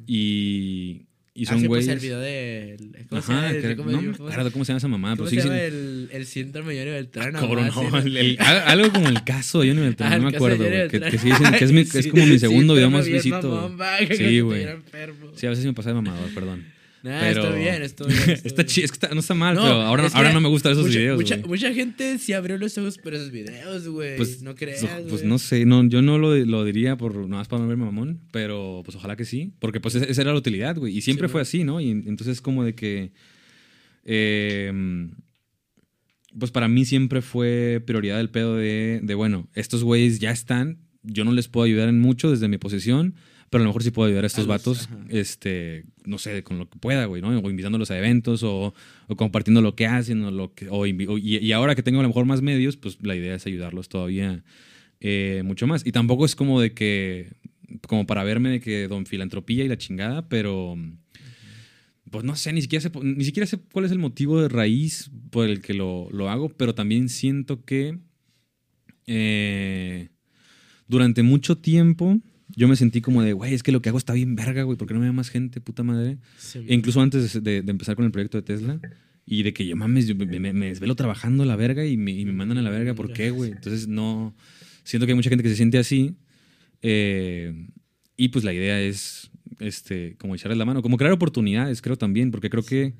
Y, y Ah, son sí, pues, güeyes. el video de... ¿Cómo se Ajá, llama? El- que- ¿cómo- no me cómo- acuerdo cómo se llama esa mamá, ¿Cómo pero se sí, sí. llama el, el síndrome de Johnny Beltrán? Cabrón, nomás, sí, no, ¿no? el- el- al- algo como el caso de Johnny Beltrán, Ah, no me acuerdo, güey. Que, Beltrán. que sí dicen que es, mi- como mi segundo video más visito. mamón, Sí, güey. Sí, a veces me pasa de mamador, perdón. Nah, pero- estuvo bien, estuvo bien. está bien. chido, es que está- no está mal, No, pero ahora, es que ahora no me gustan esos mucha, videos, Mucha, mucha gente sí abrió los ojos por esos videos, güey. Pues, no creas, so- pues güey. no sé, no, yo no lo, lo diría por nada más para no verme mamón, pero pues ojalá que sí, porque pues esa era la utilidad, güey, y siempre Sí, fue así, ¿no? Y entonces como de que, eh, pues para mí siempre fue prioridad el pedo de, de, bueno, estos güeyes ya están, yo no les puedo ayudar en mucho desde mi posición, pero a lo mejor sí puedo ayudar a estos A los- vatos, ajá. este, no sé, con lo que pueda, güey, ¿no? O invitándolos a eventos o, o compartiendo lo que hacen o lo que, o y ahora que tengo a lo mejor más medios, pues la idea es ayudarlos todavía eh, mucho más. Y tampoco es como de que, como para verme de que don filantropía y la chingada, pero pues no sé, ni siquiera sé, ni siquiera sé cuál es el motivo de raíz por el que lo, lo hago, pero también siento que eh, durante mucho tiempo yo me sentí como de, güey, es que lo que hago está bien verga, güey, ¿por qué no me ve más gente, puta madre? Sí, E incluso antes de, empezar con el proyecto de Tesla. Y de que yo mames, yo me, me- me desvelo trabajando a la verga y me, y me mandan a la verga. ¿Por qué, güey? Entonces no. Siento que hay mucha gente que se siente así. eh, y pues la idea es este, como echarles la mano. Como crear oportunidades, creo también. Porque creo que.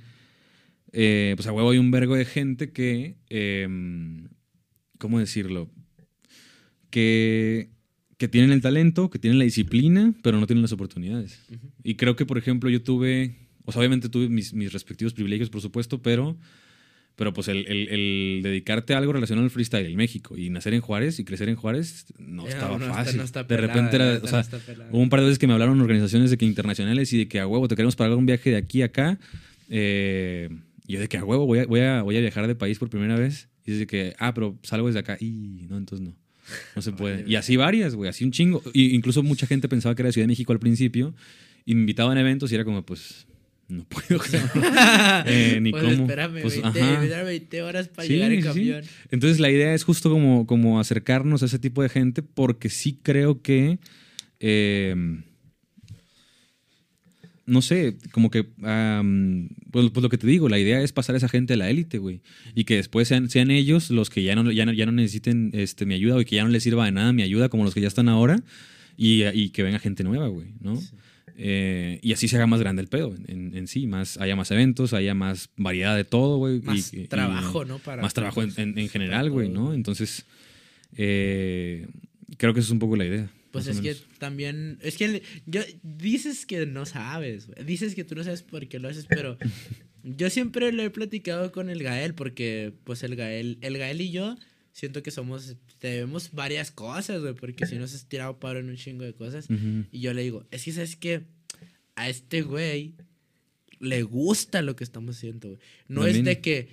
eh, pues a huevo hay un vergo de gente que. eh, ¿Cómo decirlo? que, que tienen el talento, que tienen la disciplina, pero no tienen las oportunidades. Y creo que, por ejemplo, yo tuve, o sea, obviamente tuve mis, mis respectivos privilegios, por supuesto, pero pero pues el, el, el, dedicarte a algo relacionado al freestyle en México y nacer en Juárez y crecer en Juárez no estaba fácil. de repente era, o sea, hubo un par de veces que me hablaron organizaciones de que internacionales y de que a huevo te queremos pagar un viaje de aquí a acá. Eh, y yo de que a huevo voy a, voy, a, voy a viajar de país por primera vez. Y dice que, ah, pero salgo desde acá. Y no, entonces no. No se puede. Y así varias, güey, así un chingo. Y incluso mucha gente pensaba que era Ciudad de México al principio. Y me invitaban a eventos y era como, pues, no puedo. eh, ni pues cómo. Espérame, pues, 20, ajá. 20 horas para Sí, llegar en sí, sí. camión. Entonces la idea es justo como, como acercarnos a ese tipo de gente porque sí creo que, eh, no sé, como que, am, pues, pues lo que te digo, la idea es pasar a esa gente a la élite, güey. Y que después sean, sean ellos los que ya no, ya no, ya no necesiten este, mi ayuda o que ya no les sirva de nada mi ayuda como los que ya están ahora y, y que venga gente nueva, güey, ¿no? Eh, y así se haga más grande el pedo en, en sí, más, haya más eventos, haya más variedad de todo, güey. Más y- y- trabajo, ¿no? Para más trabajo en, en- en general, güey. ¿no? Entonces, eh, creo que esa es un poco la idea. Pues es que también, es que yo, dices que no sabes, güey. dices que tú no sabes por qué lo haces, pero yo siempre lo he platicado con el Gael, porque pues el Gael, el Gael y yo siento que somos, debemos varias cosas, güey, porque si nos has tirado paro en un chingo de cosas. Y yo le digo, es que sabes que a este güey le gusta lo que estamos haciendo, güey. No es de que,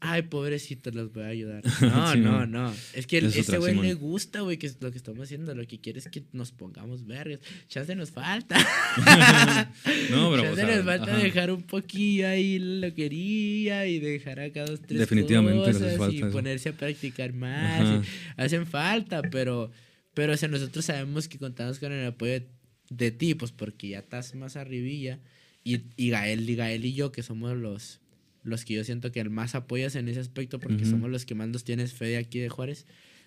ay, pobrecito, los voy a ayudar. No, Sí, no, no. Es que Es otra, güey le gusta, güey, que es lo que estamos haciendo. Lo que quiere es que nos pongamos vergas. Chance nos falta. No, pero, o Chance sea, nos falta ajá. dejar un poquillo ahí la loquería y dejar acá dos, tres Definitivamente hace cosas falta y eso. ponerse a practicar más. Hacen falta, pero, pero o sea, nosotros sabemos que contamos con el apoyo de, de ti, pues porque ya estás más arribilla. Y, y Gael y Gael y yo, que somos los, los que yo siento que el más apoyas en ese aspecto, porque Ujú. somos los que más nos tienes fe de aquí de Juárez.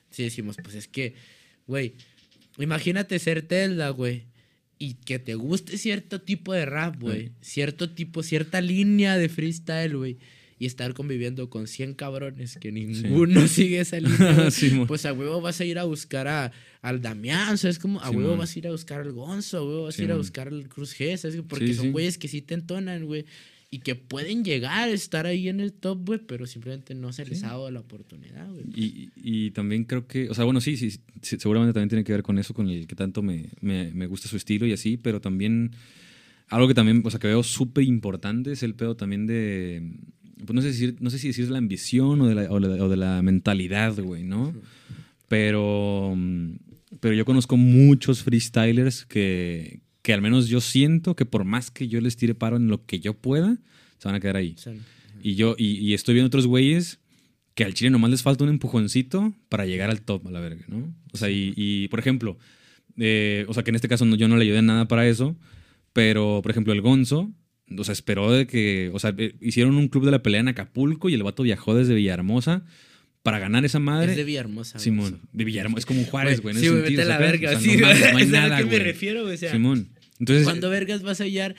Sí decimos, pues es que, güey, imagínate ser Telda, güey. Y que te guste cierto tipo de rap, güey. Cierto tipo, cierta línea de freestyle, güey. Y estar conviviendo con 100 cabrones que ninguno sigue esa línea. Simón. pues a huevo vas a ir a buscar a, al Damián, ¿sabes? Como a Simón. huevo vas a ir a buscar al Gonzo, a huevo vas a ir a buscar al Cruz G, ¿sabes? Porque Sí, son sí. güeyes que sí te entonan, güey. Y que pueden llegar a estar ahí en el top, güey, pero simplemente no se les Sí. ha dado la oportunidad, güey. Y, y también creo que, o sea, bueno, sí, sí, sí, seguramente también tiene que ver con eso, con el que tanto me, me, me gusta su estilo y así, pero también algo que también, o sea, que veo súper importante es el pedo también de, pues no sé, si, no sé si decir de la ambición o de la, o la- o de la mentalidad, güey, ¿no? Pero, pero yo conozco muchos freestylers que, que al menos yo siento que por más que yo les tire paro en lo que yo pueda, se van a quedar ahí. Y yo, y, y estoy viendo otros güeyes que al chile nomás les falta un empujoncito para llegar al top, a la verga, ¿no? O sea, y, y, por ejemplo, eh, o sea, que en este caso no- yo no le ayudé en nada para eso, pero, por ejemplo, el Gonzo, o sea, esperó de que, o sea, eh, hicieron un club de la pelea en Acapulco y el vato viajó desde Villahermosa para ganar esa madre. es de Villahermosa. güey. Simón, de Villahermosa, es como Juárez, güey. en Sí, ese güey, vete a la verga. O sea, sí, no, no hay es a nada, que me refiero, güey. O sea, Simón. Entonces, ¿Cuándo vergas vas a hallar?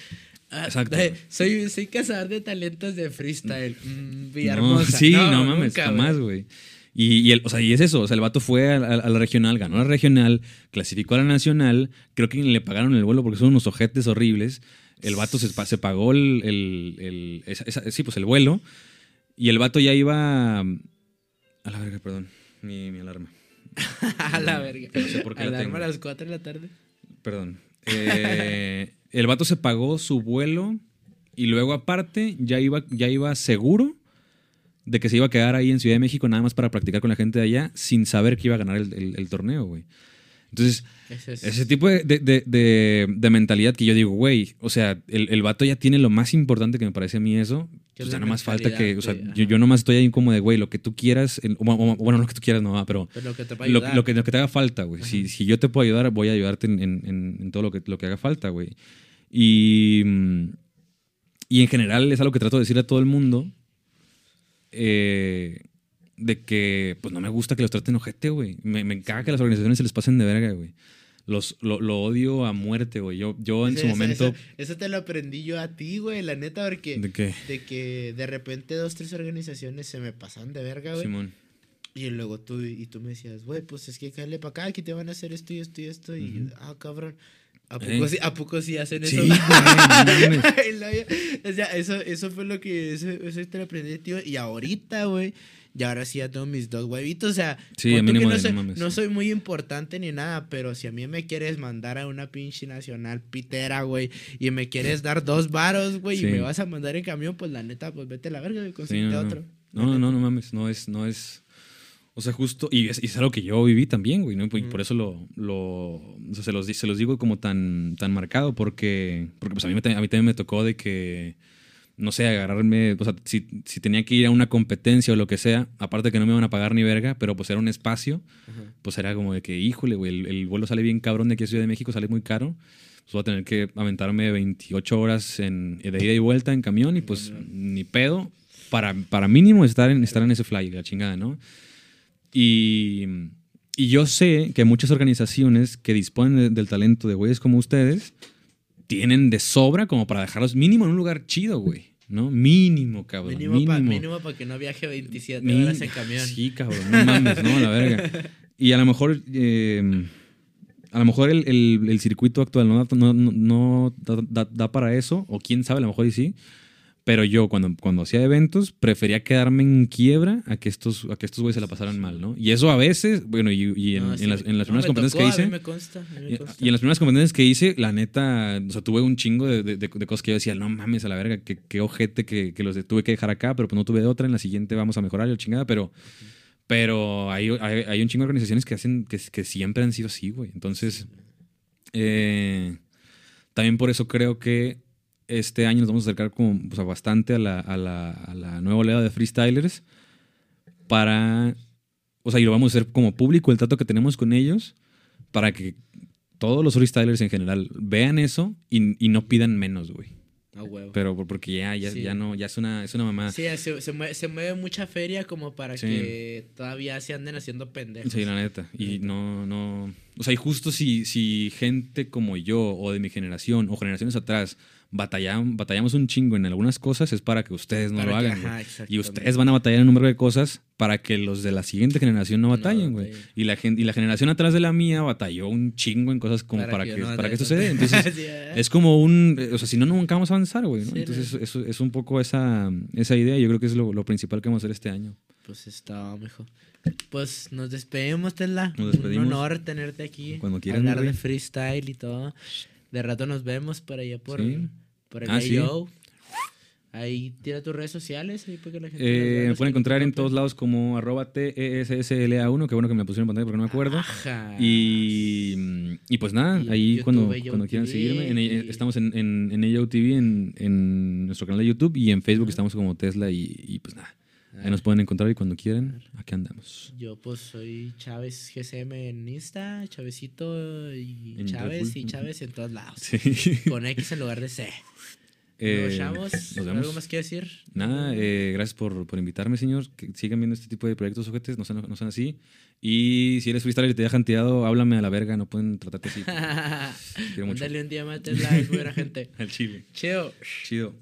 Ah, Exacto. eh, soy, soy cazador de talentos de freestyle. Mm, No, Villahermosa. sí, no, mames, nunca, jamás, güey. Y, y el, o sea, y es eso, o sea, el vato fue a, a- a la regional, ganó la regional, clasificó a la nacional, creo que le pagaron el vuelo porque son unos ojetes horribles. El vato se, se pagó el, el- el- esa- esa- sí, pues el vuelo, y el vato ya iba... A la verga, perdón, mi, mi alarma. a la verga. No sé por qué la Alarma tengo. a las 4 de la tarde. Perdón. Eh, el vato se pagó su vuelo y luego aparte ya iba, ya iba seguro de que se iba a quedar ahí en Ciudad de México nada más para practicar con la gente de allá sin saber que iba a ganar el, el- el torneo, güey. Entonces, Ese es- ese tipo de, de- de- de- de mentalidad que yo digo, güey, o sea, el, el vato ya tiene lo más importante que me parece a mí eso. Que Pues es ya la nada más falta que, o sea, mentalidad, yo, yo nomás estoy ahí como de, güey, lo que tú quieras, el- o- o- bueno, no lo que tú quieras, no, va, pero Pero lo que te lo, que, lo que te haga falta, güey. Si, si yo te puedo ayudar, voy a ayudarte en, en- todo lo que, lo que haga falta, güey. Y, y en general es algo que trato de decirle a todo el mundo. eh, de que, pues no me gusta que los traten ojete, güey. Me, me caga que las organizaciones se les pasen de verga, güey. Los, lo, lo odio a muerte, güey. Yo, yo en Eso- su momento... Eso, eso te lo aprendí yo a ti, güey, la neta, porque ¿De qué? de que de repente dos, tres organizaciones se me pasan de verga, güey. Simón. Y luego tú, y tú me decías, güey, pues es que cállate para acá, aquí te van a hacer esto y esto y esto. Y yo, ah, cabrón. ¿A poco, Eh. sí, ¿A poco sí hacen Sí, eso? güey, luego, o sea, eso, eso fue lo que, eso, eso te lo aprendí, tío. Y ahorita, güey, y ahora sí ya tengo mis dos huevitos. O sea, Sí, a mínimo no, soy, no soy muy importante ni nada, pero si a mí me quieres mandar a una pinche nacional pitera, güey, y me quieres dar dos varos, güey, Sí. y me vas a mandar en camión, pues la neta, pues vete a la verga, Sí, consíguete no, no. otro. No, no, no, no mames. No es, no es. O sea, justo. Y es, y es algo que yo viví también, güey, ¿no? Y por eso lo. lo o sea, se, los, se los digo como tan, tan marcado, porque. Porque pues a mí, me- a mí también me tocó de que. No sé, agarrarme. O sea, si, si tenía que ir a una competencia o lo que sea, aparte que no me iban a pagar ni verga, pero pues era un espacio, Ajá. pues era como de que, híjole, güey, el, el vuelo sale bien cabrón de aquí a Ciudad de México, sale muy caro. Pues voy a tener que aventarme 28 horas en, de ida y vuelta en camión y pues ni pedo. Para, para mínimo estar en, estar en ese fly, la chingada, ¿no? Y, y yo sé que muchas organizaciones que disponen de- del talento de güeyes como ustedes tienen de sobra como para dejarlos mínimo en un lugar chido, güey. ¿No? Mínimo, cabrón. Mínimo, Mínimo. para que no viaje 27 Min- horas en camión. Sí, cabrón, no mames, no, la verga. Y a lo mejor, eh, a lo mejor el, el- el circuito actual no, da- no, no- no da, da- da para eso, o quién sabe, a lo mejor y sí. Pero yo, cuando, cuando hacía eventos, prefería quedarme en quiebra a que estos, a que estos güeyes se la pasaran mal, ¿no? Y eso a veces, bueno, y, y en, No, en sí. las, en las No, primeras me competencias tocó, que a mí hice, me consta, a mí me consta. y en las primeras competencias que hice, la neta, o sea, tuve un chingo de, de- de- de cosas que yo decía, no mames, a la verga, qué, qué ojete que, que los tuve que dejar acá, pero pues no tuve de otra, en la siguiente vamos a mejorar, la chingada, pero, pero hay, hay, hay un chingo de organizaciones que hacen, que, que siempre han sido así, güey. Entonces, eh, también por eso creo que este año nos vamos a acercar como, pues, a bastante a la, a, la, a la nueva oleada de freestylers para, o sea, y lo vamos a hacer como público, el trato que tenemos con ellos, para que todos los freestylers en general vean eso y, y no pidan menos, güey. Huevo. Pero por- porque ya, ya, Sí. ya no, ya es una, es una mamá. Sí, se, se mueve, se mueve mucha feria como para Sí. que todavía se anden haciendo pendejos. Sí, la neta. Y no, no. O sea, y justo si, si gente como yo, o de mi generación, o generaciones atrás, batallam- batallamos un chingo en algunas cosas, es para que ustedes no Para lo que- hagan, ajá, Y ustedes van a batallar en un número de cosas para que los de la siguiente generación no batallen, güey. y, la y la generación atrás de la mía batalló un chingo en cosas como para, yo que, no para que batalle esto se dé. tanto. Entonces, es como un... O sea, si no, nunca vamos a avanzar, güey. ¿no? Sí, Entonces, eso es un poco esa, esa idea. Yo creo que es lo, lo principal que vamos a hacer este año. Pues está mejor. Pues nos despedimos, Tesla. Nos despedimos. Un honor tenerte aquí. Cuando quieran, Hablar de freestyle y todo. De rato nos vemos por allá por, Sí. Por el Ah, sí. AO. Ahí tira tus redes sociales. Ahí para que la gente Eh, me pueden encontrar en todos lados como arroba E TESSLA1, que bueno que me la pusieron en pantalla porque no me acuerdo. Ajá. Y, y pues nada, Y ahí YouTube, cuando, cuando quieran seguirme, en- y- estamos en, en, en TV, en, en nuestro canal de YouTube y en Facebook estamos como Tesla y, y pues nada, ahí nos pueden encontrar y cuando quieran, aquí andamos. Yo pues soy Chávez GCM en Insta, Chavecito y En Chávez y. Chávez en todos lados. Sí. Con X en lugar de C. Eh, Nos vemos. nos ¿Algo más que decir? Nada, eh, gracias por, por invitarme, señor. Que sigan viendo este tipo de proyectos sujetes, no sean, no sean así. Y si eres freestyler y te dejan tirado, háblame a la verga, no pueden tratarte así. Mándale un día más, Tesla, y buena gente. Al chile. Chido. Chido.